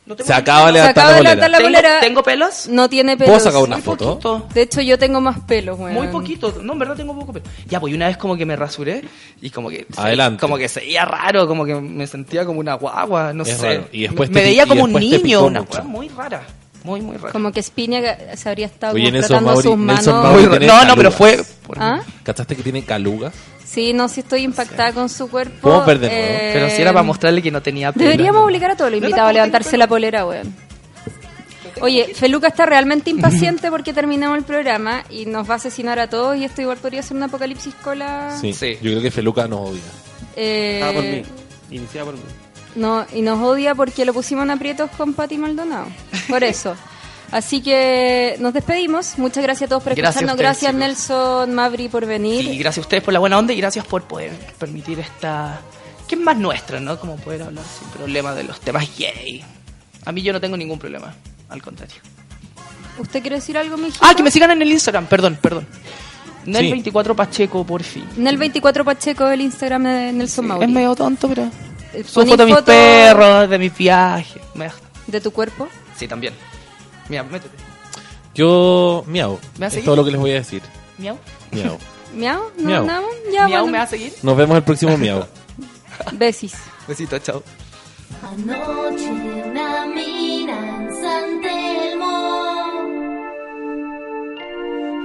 no tengo Se acaba de levantar acaba la de bolera. levantar la ¿Tengo, bolera. ¿Tengo pelos? No tiene pelos. ¿Puedo sacar una Muy foto? poquito. De hecho, yo tengo más pelos, weón. Muy poquito, no, en verdad tengo poco pelo. Ya, pues una vez como que me rasuré y como que... Adelante. Como que se veía raro, como que me sentía como una guagua, no Es sé. raro. Y después me te pi- veía y como un niño, una cosa muy rara. Muy, muy rara. Como que Spinia se habría estado Oye, Nelson Mauri- sus Nelson manos. Mauri tiene no, no, pero fue... ¿Ah? ¿Cachaste que tiene calugas? Sí, no, sí estoy impactada con su cuerpo. ¿Podemos ver de nuevo? Eh, Pero si era para mostrarle que no tenía pelo. Deberíamos obligar a todos los invitados a levantarse la polera, weón. Oye, Feluca está realmente impaciente porque terminamos el programa y nos va a asesinar a todos y esto igual podría ser un apocalipsis cola. Sí. Sí. Yo creo que Feluca nos odia. Eh, Ah, por mí. Iniciada por mí. No, y nos odia porque lo pusimos en aprietos con Pati Maldonado. Por eso. Así que nos despedimos. Muchas gracias a todos por Gracias escucharnos. ustedes, Gracias, chicos. Nelson, Mavri, por venir. Y gracias a ustedes por la buena onda y gracias por poder permitir esta... Que es más nuestra, ¿no? Como poder hablar sin problema de los temas gay. A mí yo no tengo ningún problema, al contrario. ¿Usted quiere decir algo, mijito? Ah, que me sigan en el Instagram, perdón, perdón. Nel Sí. 24 Pacheco, por fin. Nel 24 Pacheco, el Instagram de Nelson Mauri. Es medio tonto, pero... Eh, Subo poní fotos de mis foto perros, de mis viajes. ¿De tu cuerpo? Sí, también. Mira, métete. Yo, miau. ¿Me va a Es seguir? todo lo que les voy a decir. Miau. Miau. ¿Miau? ¿No Miau. andamos? Ya, Miau, bueno. ¿me va a seguir? Nos vemos el próximo miau. Besis. Besito, chao. Anoche una mina en San Telmo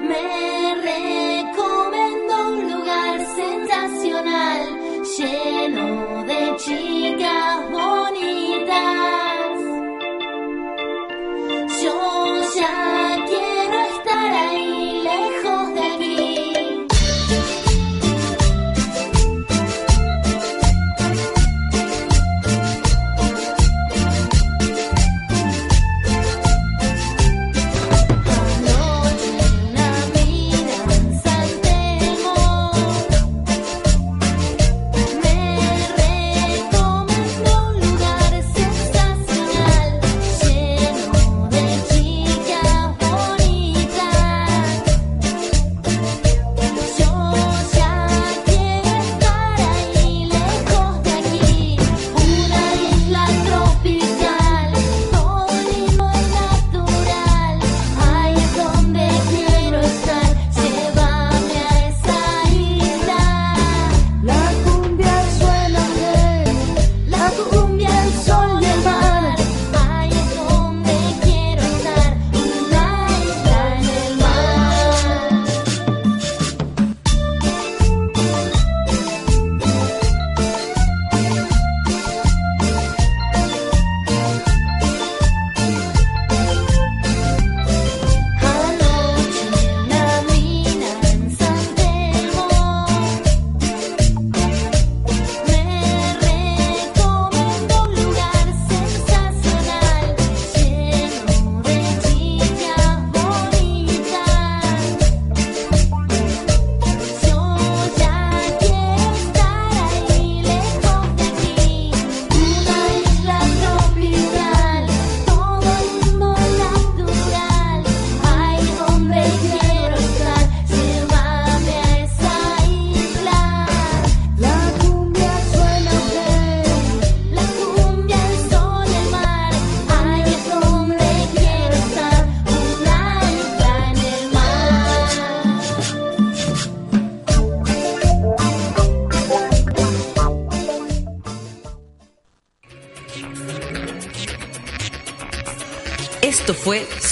me recomendó un lugar sensacional lleno de chicas bonitas. Yo ya quiero estar ahí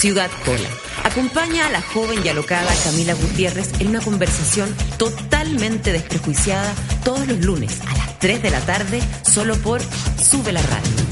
Ciudad Cola. Acompaña a la joven y alocada Camila Gutiérrez en una conversación totalmente desprejuiciada todos los lunes a las 3 de la tarde, solo por Sube la Radio.